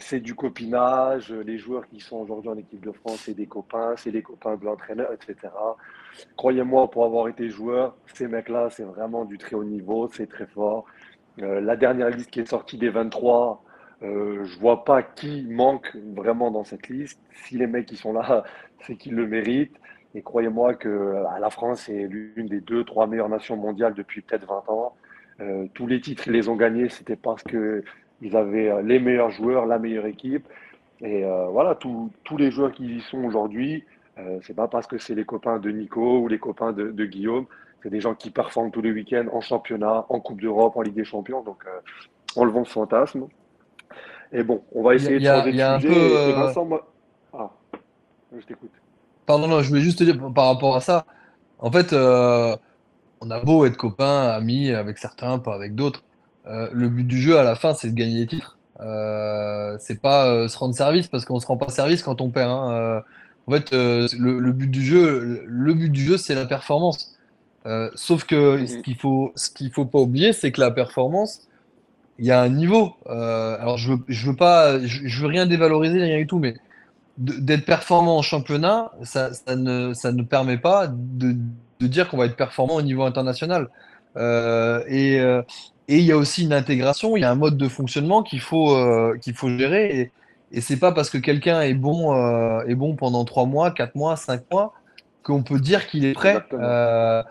Speaker 3: c'est du copinage, les joueurs qui sont aujourd'hui en équipe de France, c'est des copains, c'est les copains de l'entraîneur, etc. Croyez-moi, pour avoir été joueur, ces mecs-là, c'est vraiment du très haut niveau, c'est très fort. Euh, la dernière liste qui est sortie des 23, euh, je vois pas qui manque vraiment dans cette liste. Si les mecs qui sont là, c'est qu'ils le méritent. Et croyez-moi que euh, la France est l'une des deux, trois meilleures nations mondiales depuis peut-être 20 ans. Euh, tous les titres, ils les ont gagnés, c'était parce qu'ils avaient euh, les meilleurs joueurs, la meilleure équipe. Et voilà, tous les joueurs qui y sont aujourd'hui, euh, c'est pas parce que c'est les copains de Nico ou les copains de, de Guillaume. C'est des gens qui performent tous les week-ends en championnat, en Coupe d'Europe, en Ligue des Champions. Donc, euh, enlevons ce fantasme. Et bon, on va essayer de changer de sujet. Vincent, moi... Ah, je t'écoute.
Speaker 4: Pardon, non, je voulais juste te dire par rapport à ça. En fait, euh, on a beau être copains, amis avec certains, pas avec d'autres. Euh, le but du jeu à la fin, c'est de gagner des titres. Euh, c'est pas se rendre service parce qu'on se rend pas service quand on perd. Hein. en fait, le, but du jeu, le but du jeu, c'est la performance. sauf que ce qu'il faut, ce qu'il faut pas oublier, c'est que la performance, il y a un niveau. alors je veux, je veux pas, je, je, veux rien dévaloriser rien du tout, mais d'être performant en championnat, ça, ça, ne, ça ne permet pas de, de dire qu'on va être performant au niveau international. Euh, et, euh, et il y a aussi une intégration, il y a un mode de fonctionnement qu'il faut, euh, qu'il faut gérer. Et, et c'est pas parce que quelqu'un est bon, euh, est bon pendant trois mois, quatre mois, cinq mois qu'on peut dire qu'il est prêt. Euh,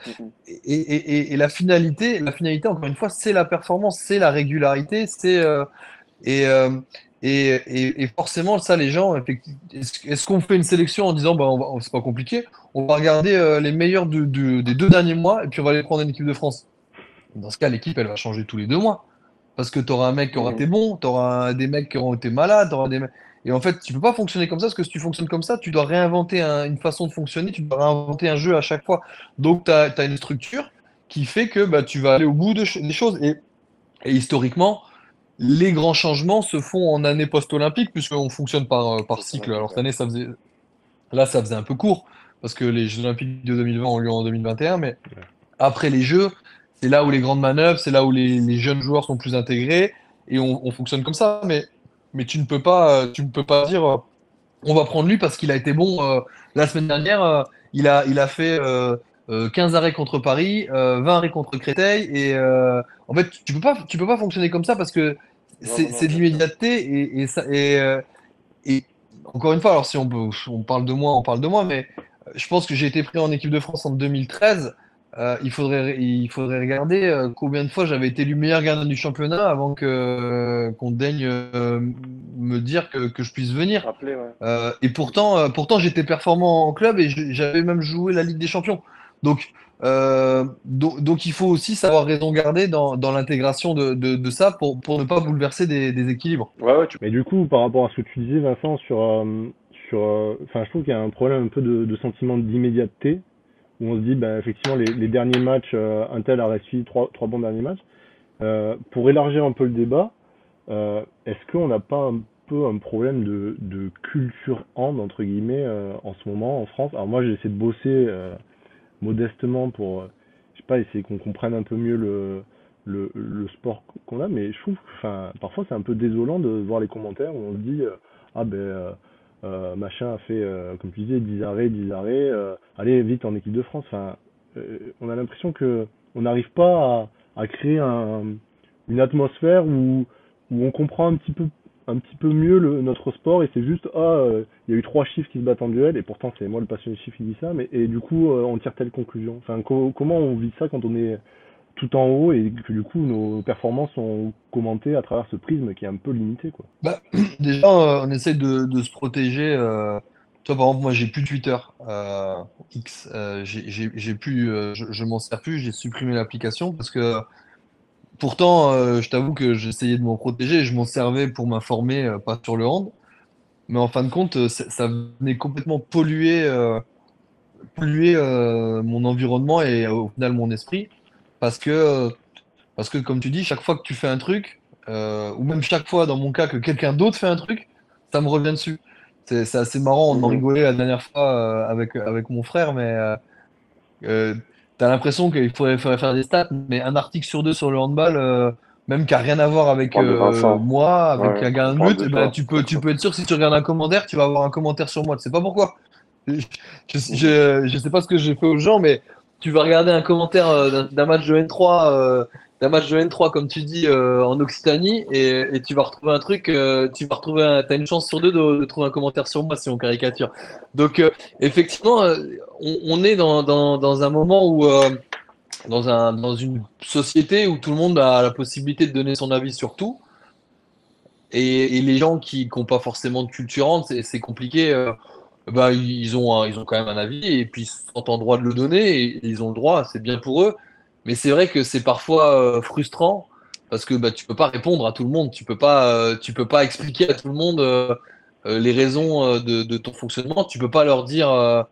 Speaker 4: et, et, et, la finalité, la finalité encore une fois, c'est la performance, c'est la régularité, c'est et, Et, forcément, ça, les gens, est-ce qu'on fait une sélection en disant, bah, c'est pas compliqué, on va regarder les meilleurs des deux derniers mois et puis on va les prendre en équipe de France? Dans ce cas, l'équipe, elle va changer tous les deux mois. Parce que tu auras un mec qui aura été bon, tu auras des mecs qui auront été malades, auras des Et en fait, tu peux pas fonctionner comme ça, parce que si tu fonctionnes comme ça, tu dois réinventer une façon de fonctionner, tu dois réinventer un jeu à chaque fois. Donc, tu as, une structure qui fait que bah, tu vas aller au bout des choses. Et, historiquement, les grands changements se font en année post-olympique, puisqu'on fonctionne par, euh, par cycle. Alors, cette année, ça faisait... là, ça faisait un peu court, parce que les Jeux olympiques de 2020 ont lieu en 2021, mais après les Jeux, c'est là où les grandes manœuvres, c'est là où les, jeunes joueurs sont plus intégrés et on, fonctionne comme ça. Mais, mais tu ne peux pas, tu ne peux pas dire euh, on va prendre lui parce qu'il a été bon euh, la semaine dernière. Euh, il, a, il a fait 15 arrêts contre Paris, 20 arrêts contre Créteil. Et en fait, tu peux pas, tu peux pas fonctionner comme ça parce que c'est de l'immédiateté et, et, ça, et, et, encore une fois, alors si on, on parle de moi, on parle de moi, mais je pense que j'ai été pris en équipe de France en 2013. Euh, il, faudrait, il faudrait regarder euh, combien de fois j'avais été élu meilleur gardien du championnat avant que euh, qu'on daigne me dire que, que, je puisse venir. et pourtant, pourtant j'étais performant en club et j'avais même joué la Ligue des Champions. Donc, donc, donc, il faut aussi savoir raison garder dans, dans l'intégration de, de, de, ça pour, pour ne pas bouleverser des, des équilibres.
Speaker 2: Ouais, ouais, Mais du coup, par rapport à ce que tu disais, Vincent, sur, sur, enfin, je trouve qu'il y a un problème un peu de, de sentiment d'immédiateté où on se dit, ben, effectivement, les, derniers matchs, euh, Intel a réussi trois, bons derniers matchs. Euh, pour élargir un peu le débat, euh, est-ce qu'on n'a pas un peu un problème de, culture hand, entre guillemets, en ce moment en France? Alors moi, j'essaie de bosser modestement pour, je sais pas, essayer qu'on comprenne un peu mieux le sport qu'on a, mais je trouve, enfin, parfois c'est un peu désolant de voir les commentaires où on se dit, ah ben euh, machin a fait, euh, comme tu disais, 10 arrêts, 10 arrêts, euh, allez vite en équipe de France. Enfin, on a l'impression que on n'arrive pas à, créer un, une atmosphère où, où on comprend un petit peu un petit peu mieux notre sport et c'est juste ah il y a eu trois chiffres qui se battent en duel et pourtant c'est moi le passionné de chiffres qui dit ça mais et du coup on tire telle conclusion enfin comment on vit ça quand on est tout en haut et que du coup nos performances sont commentées à travers ce prisme qui est un peu limité quoi.
Speaker 4: Bah, déjà euh, on essaie de, se protéger. Euh... Toi par exemple moi j'ai plus Twitter euh, X, j'ai plus, je, je m'en sers plus, j'ai supprimé l'application parce que pourtant je t'avoue que j'essayais de m'en protéger, je m'en servais pour m'informer pas sur le hand, mais en fin de compte ça venait complètement polluer polluer mon environnement et au final mon esprit. Parce que, parce que, comme tu dis, chaque fois que tu fais un truc, euh, ou même chaque fois, dans mon cas, que quelqu'un d'autre fait un truc, ça me revient dessus. C'est assez marrant, on en rigolait la dernière fois euh, avec, avec mon frère, mais euh, euh tu as l'impression qu'il faudrait, faire des stats, mais un article sur deux sur le handball, même qui n'a rien à voir avec moi, avec un gars de but, ben, tu, peux, tu peux être sûr que si tu regardes un commentaire, tu vas avoir un commentaire sur moi. Tu sais pas pourquoi. Je, je, je sais pas ce que j'ai fait aux gens, mais tu vas regarder un commentaire euh, d'un match de N3, euh, d'un match de N3 comme tu dis euh, en Occitanie, et, tu vas retrouver un truc, tu vas retrouver, un, t'as une chance sur deux de, trouver un commentaire sur moi si on caricature. Donc effectivement, on, est dans, dans, dans, un moment où dans, un, dans une société où tout le monde a la possibilité de donner son avis sur tout. Et, et les gens qui n'ont pas forcément de culture, c'est compliqué bah, ils, ont ils ont quand même un avis et puis ils sont en droit de le donner et, ils ont le droit, c'est bien pour eux. Mais c'est vrai que c'est parfois euh, frustrant parce que bah, tu peux pas répondre à tout le monde, tu peux pas, euh, peux pas expliquer à tout le monde euh, les raisons de, ton fonctionnement, tu peux pas leur dire,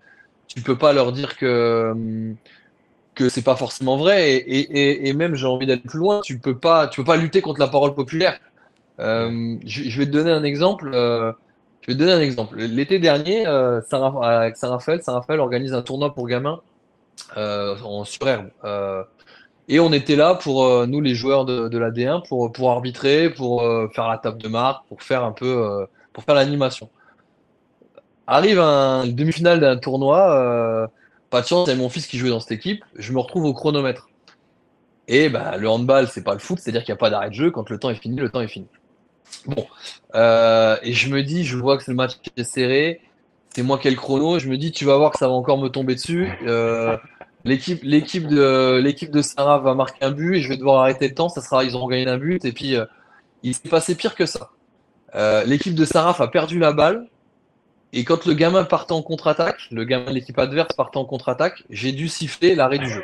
Speaker 4: tu peux pas leur dire que que c'est pas forcément vrai et, et, même j'ai envie d'aller plus loin, tu peux peux pas lutter contre la parole populaire. Je, vais te donner un exemple. Je vais te donner un exemple. L'été dernier, euh, avec Saint-Raphaël, Saint-Raphaël organise un tournoi pour gamins euh, en surherbe. Euh, et on était là pour euh, nous, les joueurs de, de la D1, pour, pour arbitrer, pour euh, faire la table de marque, pour faire un peu, pour faire l'animation. Arrive un demi-finale d'un tournoi. pas de chance, c'est mon fils qui jouait dans cette équipe. Je me retrouve au chronomètre. Et bah, le handball, c'est pas le foot, c'est-à-dire qu'il n'y a pas d'arrêt de jeu. Quand le temps est fini, le temps est fini. Bon, euh, et je me dis, je vois que le match est serré, c'est moi qui ai le chrono, je me dis, tu vas voir que ça va encore me tomber dessus. Euh, l'équipe, de, Sarah va marquer un but et je vais devoir arrêter le temps, ça sera, ils auront gagné un but et puis euh, il s'est passé pire que ça. L'équipe de Saraf a perdu la balle. Et quand le gamin partait en contre-attaque, le gamin de l'équipe adverse partait en contre-attaque, j'ai dû siffler l'arrêt du jeu.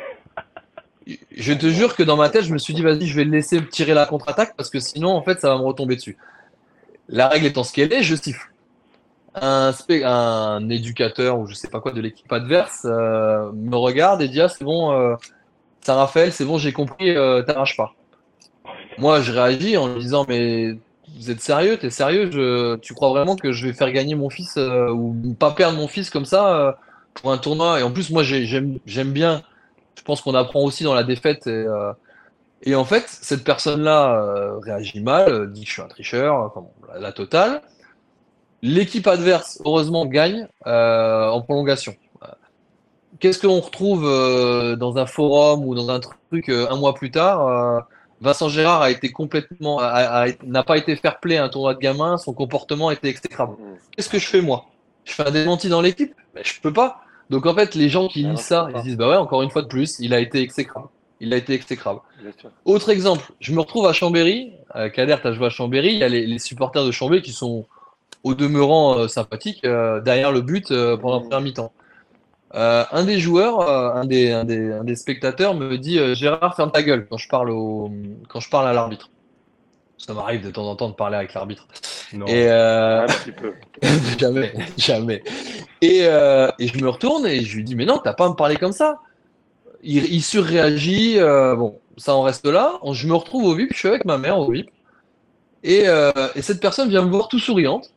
Speaker 4: Je te jure que dans ma tête, je me suis dit, vas-y, je vais le laisser tirer la contre-attaque parce que sinon, en fait, ça va me retomber dessus. La règle étant ce qu'elle est, je siffle. Un, éducateur ou je sais pas quoi de l'équipe adverse euh, me regarde et dit, ah, c'est bon, euh, Saint-Raphaël, c'est bon, j'ai compris, euh, t'arraches pas. Moi, je réagis en lui disant, mais vous êtes sérieux? T'es sérieux? Je... Tu crois vraiment que je vais faire gagner mon fils euh, ou pas perdre mon fils comme ça pour un tournoi? Et en plus, moi, j'aime bien. Je pense qu'on apprend aussi dans la défaite. Et, euh, et en fait, cette personne-là réagit mal, dit que je suis un tricheur, enfin, la, totale. L'équipe adverse, heureusement, gagne en prolongation. Qu'est-ce qu'on retrouve dans un forum ou dans un truc un mois plus tard Vincent Gérard a été complètement, n'a pas été fair play à un tournoi de gamin, son comportement était exécrable. Mm. Qu'est-ce que je fais moi? Je fais un démenti dans l'équipe? Mais je peux pas. Donc en fait, les gens qui lisent ça, ils disent bah ouais, encore une fois de plus, il a été exécrable. Il a été exécrable. Autre exemple, je me retrouve à Chambéry. Euh, Kader, tu as joué à Chambéry. Il y a les, supporters de Chambéry qui sont au demeurant euh, sympathiques euh, derrière le but pendant la mm. première mi-temps. Euh, un des joueurs, euh, un, des, un, des, un, des, spectateurs me dit euh, Gérard, ferme ta gueule quand je parle, au, quand je parle à l'arbitre. Ça m'arrive de temps en temps de parler avec l'arbitre. Et un petit peu. jamais, jamais. Et, et, je me retourne et je lui dis Mais non, t'as pas à me parler comme ça. Il, il surréagit. bon, ça en reste là. Je me retrouve au VIP, je suis avec ma mère au VIP. Et, et cette personne vient me voir tout souriante.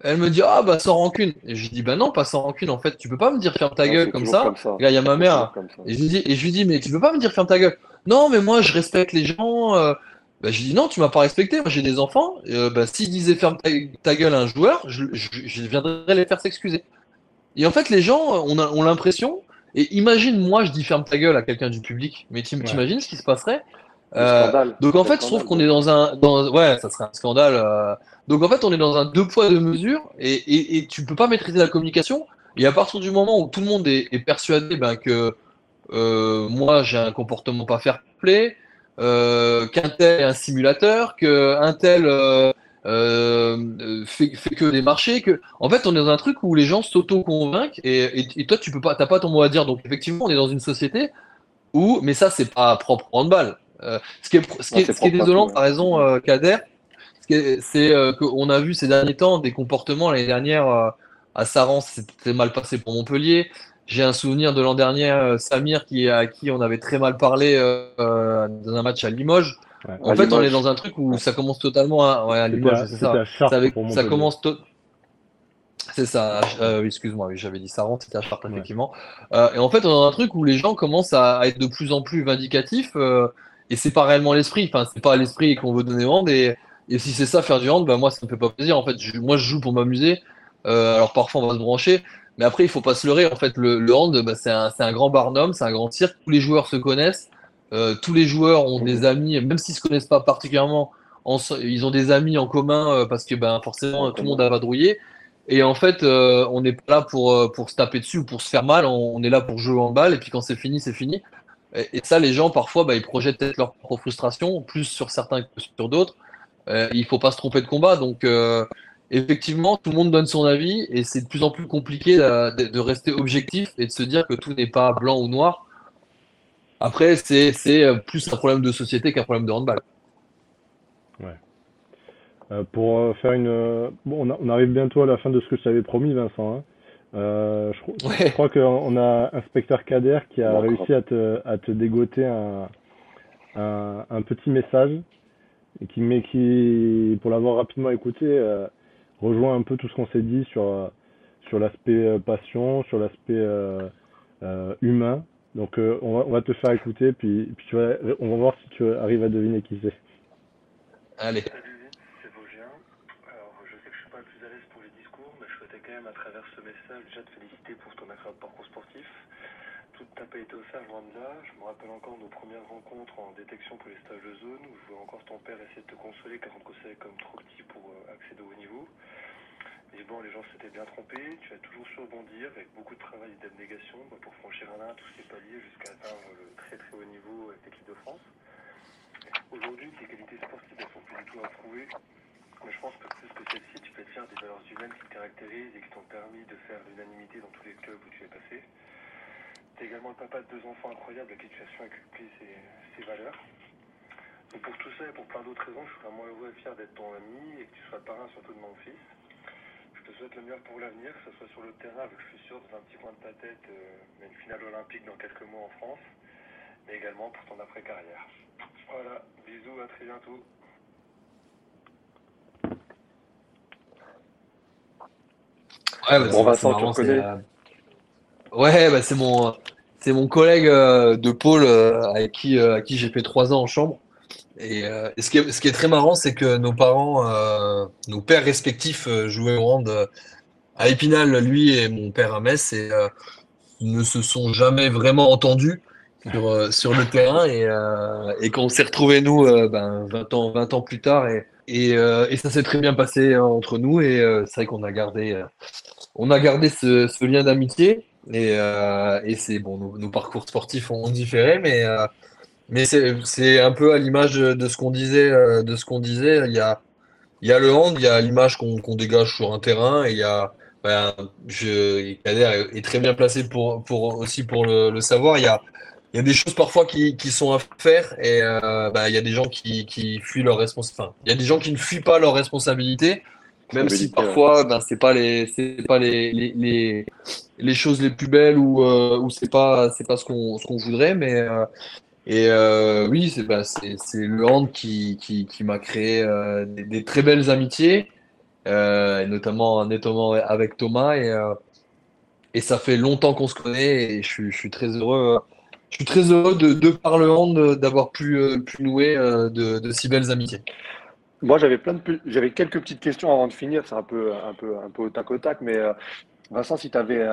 Speaker 4: Elle me dit ah bah sans rancune. Et je lui dis bah non pas sans rancune en fait. Tu peux pas me dire ferme ta gueule comme ça. il y a ma mère. Et je lui dis et je lui dis mais tu peux pas me dire ferme ta gueule. Non mais moi je respecte les gens. Euh. Bah, je dis non tu m'as pas respecté. Moi j'ai des enfants. Euh, bah, s'ils disaient ferme ta, gueule à un joueur, je, je, viendrais les faire s'excuser. Et en fait les gens on a ont l'impression. Et imagine moi je dis ferme ta gueule à quelqu'un du public. Mais tu imagines ce qui se passerait? Euh, donc en fait, je trouve qu'on est dans un, dans, ouais, ça serait un scandale. Euh. Donc en fait, on est dans un deux poids deux mesures et, et, et, tu peux pas maîtriser la communication. Et à partir du moment où tout le monde est, est persuadé ben, que euh, moi j'ai un comportement pas fair play, euh, qu'un tel est un simulateur, qu'un tel euh, euh, fait, fait, que des marchés, que en fait on est dans un truc où les gens s'auto-convainquent et, et, toi tu peux pas, t'as pas ton mot à dire. Donc effectivement, on est dans une société où, mais ça c'est pas propre en handball. Euh, ce qui est, ce qui est, ce qui est désolant, par raison, euh, Kader, c'est euh, qu'on a vu ces derniers temps des comportements. L'année dernière, à Saran, c'était mal passé pour Montpellier. J'ai un souvenir de l'an dernier, Samir, qui, à qui on avait très mal parlé dans un match à Limoges. En fait, on est dans un truc où ça commence totalement à, ouais, à Limoges, c'est ça. Ça, ça, commence c'est ça, euh, excuse-moi, oui, j'avais dit ça rentre, c'était à Chartres, effectivement. Euh, et en fait, on a un truc où les gens commencent à, être de plus en plus vindicatifs. Euh, et c'est pas réellement l'esprit. Enfin, c'est pas l'esprit qu'on veut donner au hand. Et, et si c'est ça faire du hand, bah moi ça me fait pas plaisir. En fait, moi je joue pour m'amuser. Euh, alors parfois on va se brancher, mais après il faut pas se leurrer. En fait, le, le hand, bah, c'est un, un, grand barnum, c'est un grand cirque. Tous les joueurs se connaissent. Euh, tous les joueurs ont des amis, même s'ils se connaissent pas particulièrement. ils ont des amis en commun euh, parce que ben forcément tout le monde a vadrouillé. Et en fait, euh, on n'est pas là pour, pour se taper dessus ou pour se faire mal. On, on est là pour jouer en balle. Et puis quand c'est fini, c'est fini. Et, ça, les gens, parfois, bah, ils projettent peut-être leur propre frustration, plus sur certains que sur d'autres. Il faut pas se tromper de combat. Donc, effectivement, tout le monde donne son avis et c'est de plus en plus compliqué de, de, rester objectif et de se dire que tout n'est pas blanc ou noir. Après, c'est plus un problème de société qu'un problème de handball.
Speaker 2: Ouais. Euh, pour faire une. Bon, on, arrive bientôt à la fin de ce que je t'avais promis, Vincent. Hein. Euh, je, crois qu'on a inspecteur Kader qui a réussi à te, à te dégoter un, un, un, petit message et qui, mais qui, pour l'avoir rapidement écouté, euh, rejoint un peu tout ce qu'on s'est dit sur, sur l'aspect euh, passion, sur l'aspect euh, euh, humain. Donc on va, on, va, te faire écouter, puis, puis tu vas, on va voir si tu arrives à deviner qui c'est.
Speaker 4: Allez.
Speaker 5: à travers ce message déjà te féliciter pour ton parcours sportif. Tout n'a pas été au sage, loin de là. Je me rappelle encore nos premières rencontres en détection pour les stages de zone où je vois encore ton père essayer de te consoler car on te considérait comme trop petit pour euh, accéder au haut niveau. Mais bon, les gens s'étaient bien trompés. Tu as toujours su rebondir avec beaucoup de travail et d'abnégation pour franchir un à un tous ces paliers jusqu'à atteindre le très très haut niveau avec l'équipe de France. Aujourd'hui, tes qualités sportives ne sont plus du tout à prouver. Mais je pense que plus que celles valeurs humaines qui te caractérisent et qui t'ont permis de faire l'unanimité dans tous les clubs où tu es passé. Tu es également le papa de deux enfants incroyables à qui tu as su inculquer ces, valeurs. Donc pour tout ça et pour plein d'autres raisons, je suis vraiment heureux et fier d'être ton ami et que tu sois parrain surtout de mon fils. Je te souhaite le meilleur pour l'avenir, que ce soit sur le terrain, avec je suis sûr dans un petit coin de ta tête, euh, une finale olympique dans quelques mois en France, mais également pour ton après-carrière. Voilà, bisous, à très bientôt.
Speaker 4: Ouais, bah,
Speaker 3: Bon, Vincent,
Speaker 4: marrant,
Speaker 3: tu reconnais
Speaker 4: euh, Ouais, bah, c'est mon, c'est mon collègue euh, de pôle euh, avec qui, euh, à qui j'ai fait trois ans en chambre. Et, euh, ce qui est, très marrant, c'est que nos parents, euh, nos pères respectifs euh, jouaient au hand à Épinal, lui et mon père à Metz, et ne se sont jamais vraiment entendus sur, le terrain. Et, quand on s'est retrouvés, nous, euh, ben, 20 ans, 20 plus tard, et, ça s'est très bien passé entre nous. Et c'est vrai qu'on a gardé, on a gardé ce, lien d'amitié. Et, c'est bon, nos, parcours sportifs ont différé, mais, mais c'est, un peu à l'image de, de ce qu'on disait, euh, de ce qu'on disait. Il y a, il y a le hand, il y a l'image qu'on qu'on dégage sur un terrain, et il y a, ben, je, Kader est, très bien placé pour, pour aussi pour le, le savoir. Il y a, il y a des choses parfois qui, qui sont à faire, et euh, ben, il y a des gens qui, qui fuient leur responsabilité. Enfin, il y a des gens qui ne fuient pas leurs responsabilités. Même si parfois, ben, c'est pas les, c'est pas les, les, les, les choses les plus belles ou, euh, ou c'est pas, c'est pas ce qu'on, ce qu'on voudrait, mais, euh, et euh, oui, c'est, bah, c'est, le hand qui, m'a créé euh, des, très belles amitiés, euh, notamment, notamment avec Thomas, et, ça fait longtemps qu'on se connaît, et je suis, très heureux, je suis très heureux de, de par le hand, d'avoir pu, nouer de, si belles amitiés.
Speaker 3: Moi, j'avais quelques petites questions avant de finir. C'est un peu, un peu, un peu au tac au tac. Mais Vincent, si tu avais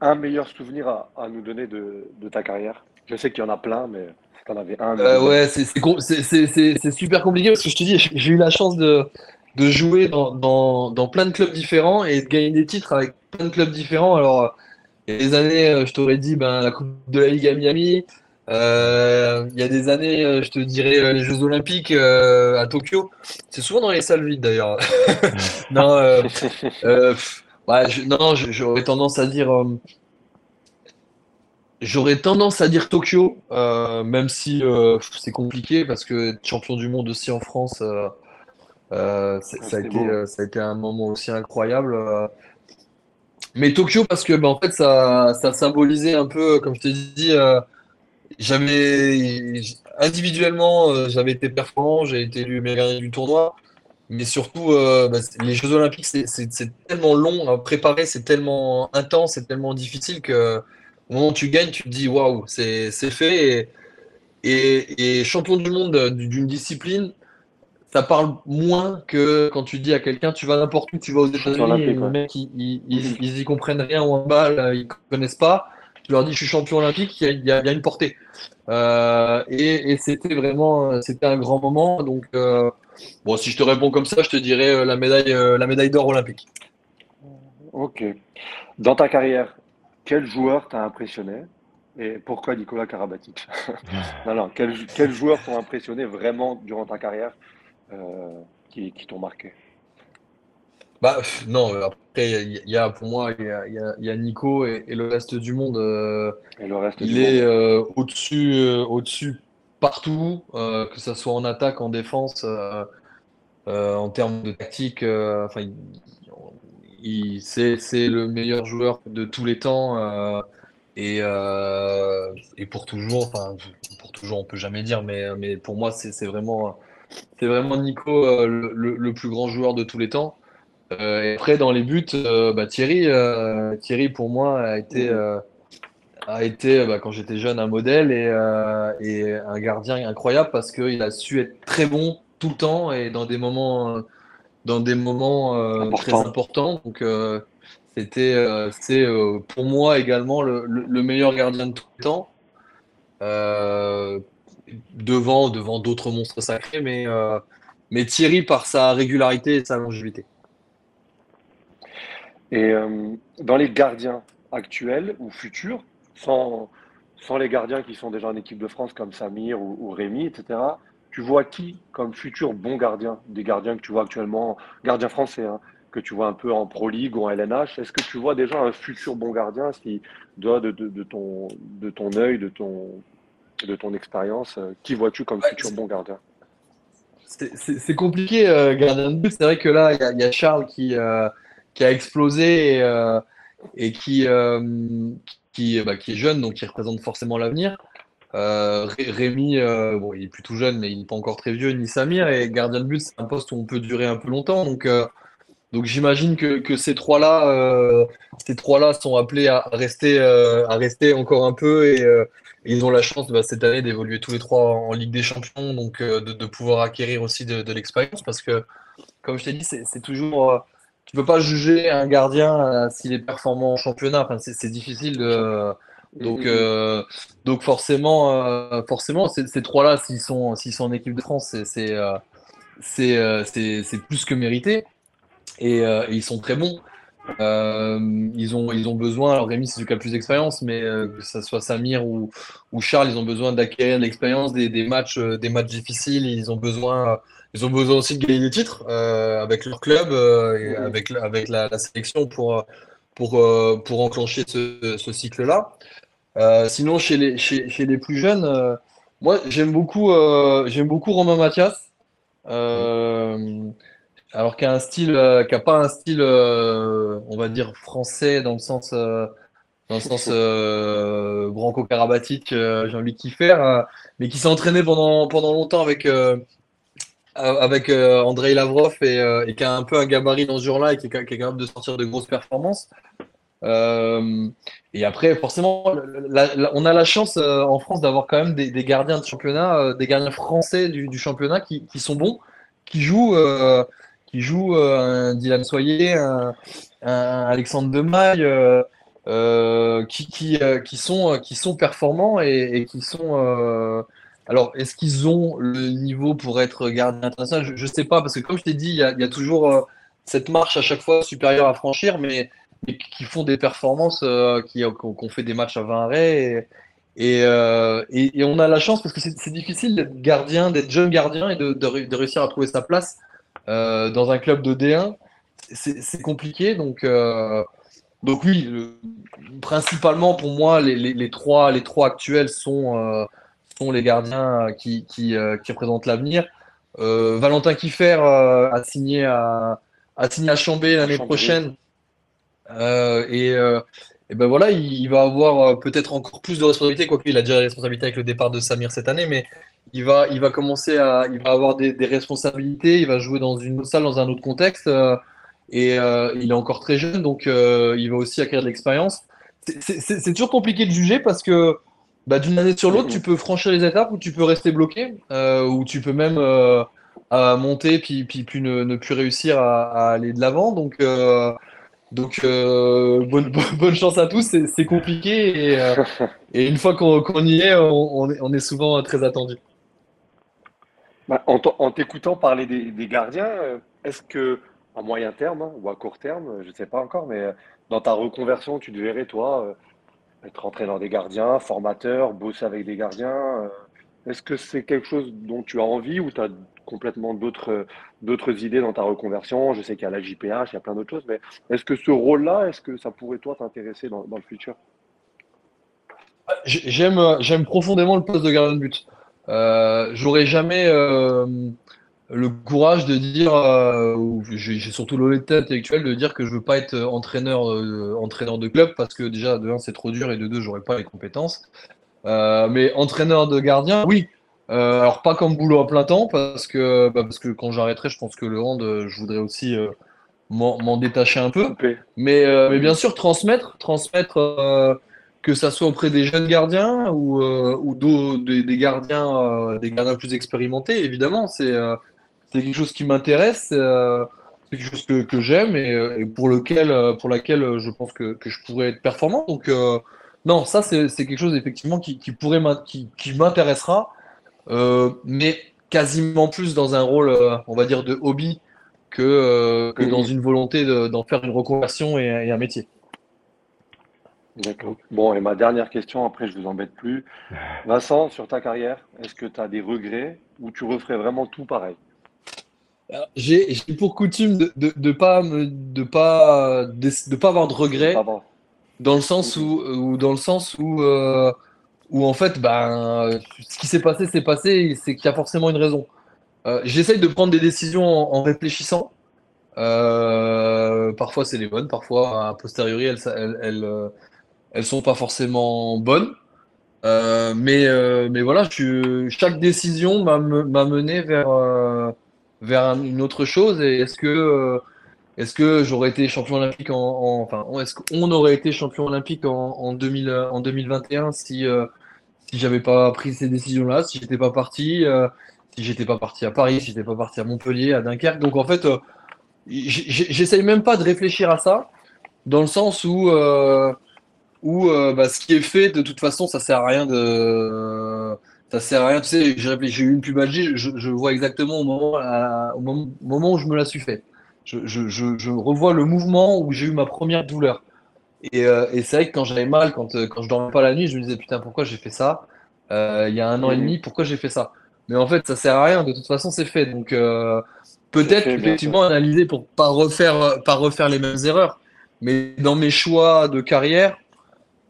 Speaker 3: un meilleur souvenir à, nous donner de ta carrière, je sais qu'il y en a plein, mais si tu en avais un.
Speaker 4: Euh, ouais, c'est super compliqué parce que je te dis, j'ai eu la chance de, de jouer dans, dans, dans plein de clubs différents et de gagner des titres avec plein de clubs différents. Alors, il y a des années, euh, je t'aurais dit ben, la Coupe de la Ligue à Miami. Euh, il y a des années, je te dirais les Jeux Olympiques euh, à Tokyo. C'est souvent dans les salles vides d'ailleurs. Non, pff, ouais, je- non, j'aurais tendance à dire. J'aurais tendance à dire Tokyo, euh, même si euh, c'est compliqué parce que être champion du monde aussi en France, euh,
Speaker 3: Ah,
Speaker 4: ça a été, ça a été un moment aussi incroyable. Mais Tokyo parce que bah, en fait ça, ça symbolisait un peu, comme je t'ai dit, j'avais individuellement j'avais été performant, j'ai été élu meilleur gardien du tournoi, mais surtout bah, c'est- les Jeux Olympiques c'est tellement long à préparer, c'est tellement intense, c'est tellement difficile que au moment où tu gagnes, tu te dis waouh, c'est c'est fait. Et, et, et champion du monde euh, d'une discipline, ça parle moins que quand tu dis à quelqu'un tu vas n'importe où, tu vas aux États-Unis, les mecs ils, ils, ils, ils y comprennent rien au handball, euh, ils connaissent pas. Tu leur dis je suis champion olympique, il y y y a une portée. Euh, et et c'était vraiment, c'était un grand moment. Donc euh, bon, si je te réponds comme ça, je te dirais euh, la médaille, la médaille d'or olympique.
Speaker 3: Ok. Dans ta carrière, quel joueur t'a impressionné et pourquoi Nicolas Karabatic? Non, non, quel, quel joueur t'ont impressionné vraiment durant ta carrière euh, qui, qui t'ont marqué?
Speaker 4: Bah, non, euh, après, il y, a- pour moi, il y a, il y Nico et, et le reste du monde. euh,
Speaker 3: Et le reste
Speaker 4: il
Speaker 3: du
Speaker 4: est euh, au-dessus, euh, au-dessus partout, que ça soit en attaque, en défense, en termes de tactique. enfin, c'est, c'est le meilleur joueur de tous les temps. euh, et, euh, et pour toujours, enfin, pour toujours, on peut jamais dire, mais, mais pour moi, c'est, vraiment, c'est vraiment Nico, euh, le, le- plus grand joueur de tous les temps. Et après, dans les buts, bah, Thierry, Thierry, pour moi, a été, a été bah, quand j'étais jeune, un modèle et, euh, et un gardien incroyable parce qu'il a su être très bon tout le temps et dans des moments, dans des moments euh, très
Speaker 3: Important.
Speaker 4: importants. Donc, euh, c'était, euh, c'est pour moi également le, le- le meilleur gardien de tout le temps. Devant, devant d'autres monstres sacrés, mais, mais Thierry par sa régularité et sa longévité.
Speaker 3: Et dans les gardiens actuels ou futurs, sans, sans les gardiens qui sont déjà en équipe de France comme Samir ou, ou Rémi, etc., tu vois qui comme futur bon gardien, des gardiens que tu vois actuellement, gardiens français, hein, que tu vois un peu en Pro League ou en LNH. Est-ce que tu vois déjà un futur bon gardien qui doit de, de, ton, de ton œil, de ton, de ton expérience euh, Qui vois-tu comme futur bon gardien?
Speaker 4: C'est compliqué, euh, gardien de but. C'est vrai que là, il y, a Charles qui, euh, qui a explosé et, et qui, qui, bah, qui est jeune, donc qui représente forcément l'avenir. Rémi, bon, il est plutôt jeune, mais il n'est pas encore très vieux, ni Samir. Et gardien de but, c'est un poste où on peut durer un peu longtemps. Donc, donc j'imagine que, que, ces trois-là, euh, trois-là sont appelés à rester, euh, à rester encore un peu et, euh, ils ont la chance bah, cette année d'évoluer tous les trois en Ligue des Champions, donc de, pouvoir acquérir aussi de, de l'expérience parce que, comme je t'ai dit, c'est toujours, tu peux pas juger un gardien s'il est performant en championnat. Enfin, c'est difficile de donc, donc forcément, forcément, ces, ces trois-là, s'ils sont, s'ils sont en équipe de France, c'est c'est plus que mérité. Euh, et, ils sont très bons. Euh, ils, ont, ils ont besoin, alors Rémi c'est qui a plus d'expérience, mais euh, que ce soit Samir ou, ou, Charles, ils ont besoin d'acquérir l'expérience des, des, matchs, des matchs difficiles, ils ont besoin, ils ont besoin aussi de gagner des titres avec leur club et avec, avec la, la, sélection pour, pour, pour enclencher ce, cycle-là. sinon, chez les, chez, chez les plus jeunes, moi j'aime beaucoup, j'aime beaucoup Romain Mathias. Euh, alors qu'il a un style, euh, qui a pas un style, euh, on va dire français dans le sens, euh, dans le sens branco-carabatique, Jean-Luc Kiffer, mais qui s'est entraîné pendant pendant longtemps avec avec Andrei Lavrov et, qui a un peu un gabarit dans ce genre-là et qui est, capable de sortir de grosses performances. et après, forcément, on a la chance en France d'avoir quand même des, gardiens de championnat, des gardiens français du, championnat qui, sont bons, qui jouent qui joue euh, un Dylan Soyer, un, Alexandre Demaille, euh, euh, qui sont performants et, qui sont. Alors, est-ce qu'ils ont le niveau pour être gardien international Je ne sais pas, parce que comme je t'ai dit, il y a, toujours cette marche à chaque fois supérieure à franchir, mais, qui font des performances, qui, ont fait des matchs à 20 arrêts. Et, on a la chance parce que c'est difficile d'être gardien, d'être jeune gardien et de, réussir à trouver sa place euh, dans un club de D1, c'est compliqué. Donc, euh, donc oui, principalement pour moi, les, trois, les trois actuels sont, euh, sont les gardiens qui, qui, qui représentent l'avenir. Valentin Kiffer a signé à, a signé à Chambé l'année prochaine. et, et ben voilà, il, va avoir peut-être encore plus de responsabilités, quoique il a déjà la responsabilité avec le départ de Samir cette année, mais il va, il va commencer à, il va avoir des, responsabilités, il va jouer dans une autre salle, dans un autre contexte, euh, et euh, il est encore très jeune, donc euh, il va aussi acquérir de l'expérience. C'est toujours compliqué de juger parce que bah, d'une année sur l'autre, tu peux franchir les étapes ou tu peux rester bloqué, ou tu peux même monter puis, puis, ne, plus réussir à, aller de l'avant. Donc donc, bonne, bonne, chance à tous, c'est compliqué et, et, une fois qu'on y est on, est, on, est, souvent très attendu.
Speaker 3: Bah, en t'écoutant parler des, gardiens, euh, est-ce que à moyen terme hein, ou à court terme, je ne sais pas encore, mais euh, dans ta reconversion, tu te verrais, toi, euh, être entraîneur des gardiens, formateur, bosser avec des gardiens Est-ce que c'est quelque chose dont tu as envie ou tu as complètement d'autres idées dans ta reconversion? Je sais qu'il y a la JPH, il y a plein d'autres choses, mais est-ce que ce rôle-là, est-ce que ça pourrait, toi, t'intéresser dans, dans le futur?
Speaker 4: J'aime profondément le poste de gardien de but. Euh, j'aurais jamais euh, le courage de dire, euh, j'ai surtout l'honnêteté intellectuelle de dire que je veux pas être entraîneur, entraîneur de club parce que déjà de un c'est trop dur et de deux j'aurais pas les compétences. mais entraîneur de gardien, oui. alors pas comme boulot à plein temps parce que bah, parce que quand j'arrêterai, je pense que le hand, je voudrais aussi m'en détacher un peu. Mais, mais bien sûr transmettre, transmettre que ça soit auprès des jeunes gardiens ou, euh, ou des, gardiens, euh, des gardiens plus expérimentés, évidemment, c'est euh, quelque chose qui m'intéresse, c'est quelque chose que, que j'aime et, pour lequel, pour laquelle je pense que, que, je pourrais être performant. Donc non, ça c'est quelque chose effectivement qui, qui pourrait qui, qui m'intéressera, mais quasiment plus dans un rôle, on va dire, de hobby que, que dans une volonté d'en faire une reconversion et un métier.
Speaker 3: D'accord. Bon, et ma dernière question, après je vous embête plus. Vincent, sur ta carrière, est-ce que tu as des regrets ou tu referais vraiment tout pareil?
Speaker 4: J'ai pour coutume de de, de pas me de pas de, pas avoir de regrets dans le sens où ou dans le sens où euh, où en fait ben ce qui s'est passé s'est passé c'est qu'il y a forcément une raison. Euh, j'essaye de prendre des décisions en, en réfléchissant. Euh, parfois c'est les bonnes, parfois a posteriori elles elles elles, euh, elles sont pas forcément bonnes. Euh, mais, euh, mais voilà, je, chaque décision m'a me- m'a mené vers, vers un- une autre chose. Et est-ce que, euh, est-ce que j'aurais été champion olympique en, en- enfin, est-ce qu'on aurait été champion olympique en, en 2000, euh, en 2021 si, euh, si j'avais pas pris ces décisions-là, si j'étais pas parti, euh, si j'étais pas parti à Paris, si j'étais pas parti à Montpellier, à Dunkerque. Donc en fait, j'essaye même pas de réfléchir à ça, dans le sens où où bah, ce qui est fait, de toute façon, ça sert à rien de. Ça sert à rien, tu sais, j'ai eu une pubalgie, je, je vois exactement au moment, à- au moment, au moment où je me la suis fait. Je, je, je, je revois le mouvement où j'ai eu ma première douleur. Et, euh, et c'est vrai que quand j'avais mal, quand, euh, quand je dormais pas la nuit, je me disais putain, pourquoi j'ai fait ça? Euh, il y a un an et
Speaker 3: Mhm.
Speaker 4: demi, pourquoi j'ai fait ça? Mais en fait, ça sert à rien, de toute façon, c'est fait. Donc, euh, peut-être effectivement analyser pour pas refaire, pas refaire les mêmes erreurs. Mais dans mes choix de carrière,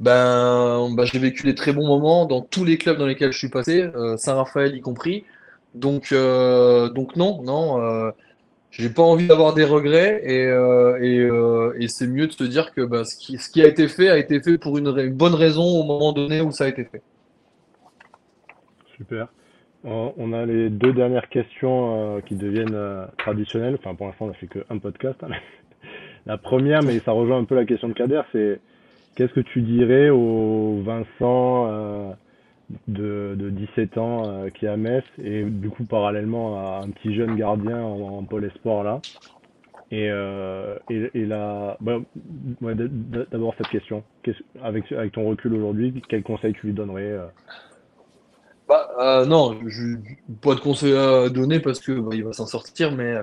Speaker 4: ben, ben, j'ai vécu des très bons moments dans tous les clubs dans lesquels je suis passé, euh, Saint-Raphaël y compris. Donc, euh, donc non, non, euh, j'ai pas envie d'avoir des regrets et, euh, c'est mieux de se dire que ben, ce qui, a été fait a été fait pour une, bonne raison au moment donné où ça a été fait.
Speaker 2: Super. On a les deux dernières questions qui deviennent traditionnelles. Enfin, pour l'instant, on n'a fait qu'un podcast. hein. La première, mais ça rejoint un peu la question de Kader, c'est qu'est-ce que tu dirais au Vincent euh, de, de 17 ans euh, qui est à Metz et du coup parallèlement à un petit jeune gardien en, pôle espoir là? Et, euh, et, et bah, d'abord cette question. Avec, avec ton recul aujourd'hui, quel conseil tu lui donnerais euh?
Speaker 4: Bah, non, pas de conseil à donner parce que bah, il va s'en sortir, mais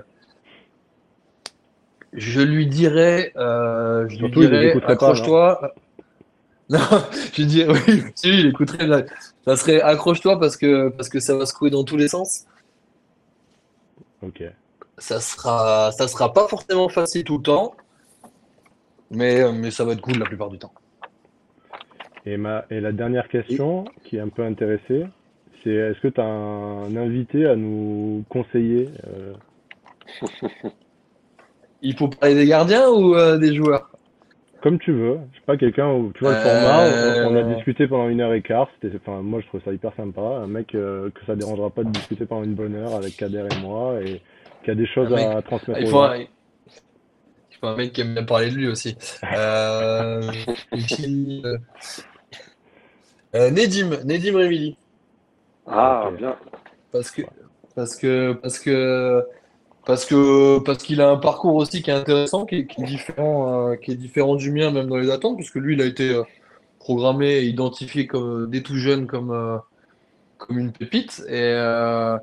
Speaker 4: je lui dirais, euh, je lui
Speaker 2: Surtout, il
Speaker 4: dirais, accroche-toi. Non, je lui dirais, oui, si, il écouterait. là. Ça serait accroche-toi parce que parce que ça va secouer dans tous les sens.
Speaker 2: Ok.
Speaker 4: Ça sera, ça sera pas forcément facile tout le temps, mais mais ça va être cool la plupart du temps.
Speaker 2: Et, ma, et la dernière question qui est un peu intéressée, c'est est-ce que tu as un invité à nous conseiller euh,
Speaker 4: Il faut parler des gardiens ou euh, des joueurs?
Speaker 2: comme tu veux, je sais pas, quelqu'un où tu vois le
Speaker 4: Euh,
Speaker 2: format, on, on a discuté pendant une heure et quart, c'était, enfin, moi je trouve ça hyper sympa, un mec euh, que ça dérangera pas de discuter pendant une bonne heure avec Kader et moi et qui a des choses
Speaker 4: mec-
Speaker 2: à transmettre
Speaker 4: Il
Speaker 2: aux
Speaker 4: faut
Speaker 2: gens.
Speaker 4: un, il faut un mec qui aime bien parler de lui aussi. Euh, euh, euh, Nedim, Nedim Remili.
Speaker 3: Ah, bien.
Speaker 4: Parce que, parce que, parce que, parce que, parce qu'il a un parcours aussi qui est intéressant, qui est, différent, euh, qui est différent du mien, même dans les attentes, puisque lui, il a été euh, programmé et identifié comme, dès tout jeune comme, euh, comme une pépite, et, euh,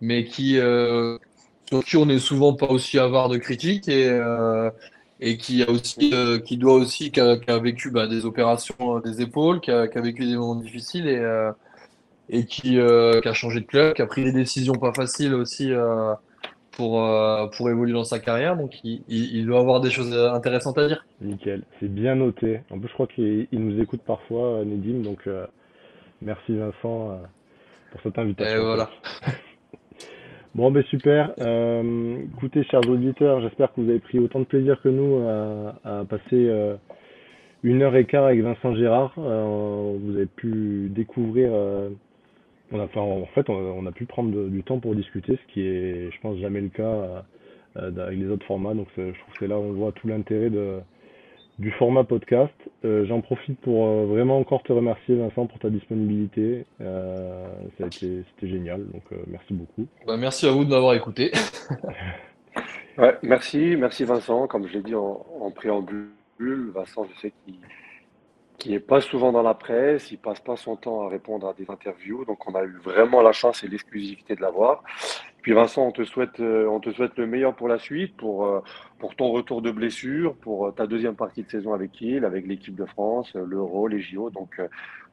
Speaker 4: mais qui, euh, sur qui on n'est souvent pas aussi avare de critiques et, euh, et qui a aussi, euh, qui doit aussi, qui a, vécu bah, des opérations euh, des épaules, qui a, vécu des moments difficiles et, euh, et qui, euh, a changé de club, qui a pris des décisions pas faciles aussi euh, pour, euh, pour évoluer dans sa carrière. Donc il, il, il doit avoir des choses euh, intéressantes à dire.
Speaker 2: Nickel, c'est bien noté. En plus, je crois qu'il il nous écoute parfois, euh, Nedim, donc euh, merci Vincent pour cette invitation.
Speaker 4: Et voilà.
Speaker 2: Bon, ben super. Euh, écoutez, chers auditeurs, j'espère que vous avez pris autant de plaisir que nous à, à passer une heure et quart avec Vincent Gérard. Vous avez pu découvrir, on a, enfin, en fait, on, on a pu prendre de- du temps pour discuter, ce qui est, je pense, jamais le cas euh, euh, avec les autres formats. Donc, je trouve que c'est là où on voit tout l'intérêt de, du format podcast. Euh, j'en profite pour euh, vraiment encore te remercier, Vincent, pour ta disponibilité. Euh, c'était génial, donc euh, merci beaucoup.
Speaker 4: Bah, merci à vous de m'avoir écouté.
Speaker 3: Ouais, merci, merci Vincent. Comme je l'ai dit en, en préambule, Vincent, je sais qu'il qui est pas souvent dans la presse, il passe pas son temps à répondre à des interviews, donc on a eu vraiment la chance et l'exclusivité de l'avoir. Puis Vincent, on te souhaite, euh, on te souhaite le meilleur pour la suite, pour, euh, pour ton retour de blessure, pour euh, ta deuxième partie de saison avec Kiel, avec l'équipe de France, l'Euro, les JO. Donc,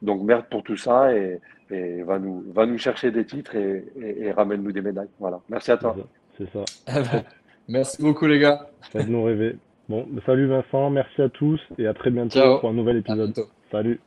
Speaker 3: donc merde pour tout ça et, et va nous, va nous chercher des titres et, et, et ramène-nous des médailles. Voilà. Merci à toi.
Speaker 2: C'est ça.
Speaker 4: Ah bah, merci beaucoup, les gars.
Speaker 2: Faites-nous rêver. Bon, salut Vincent, merci à tous et à très bientôt
Speaker 4: Ciao.
Speaker 2: pour un nouvel épisode. Salut.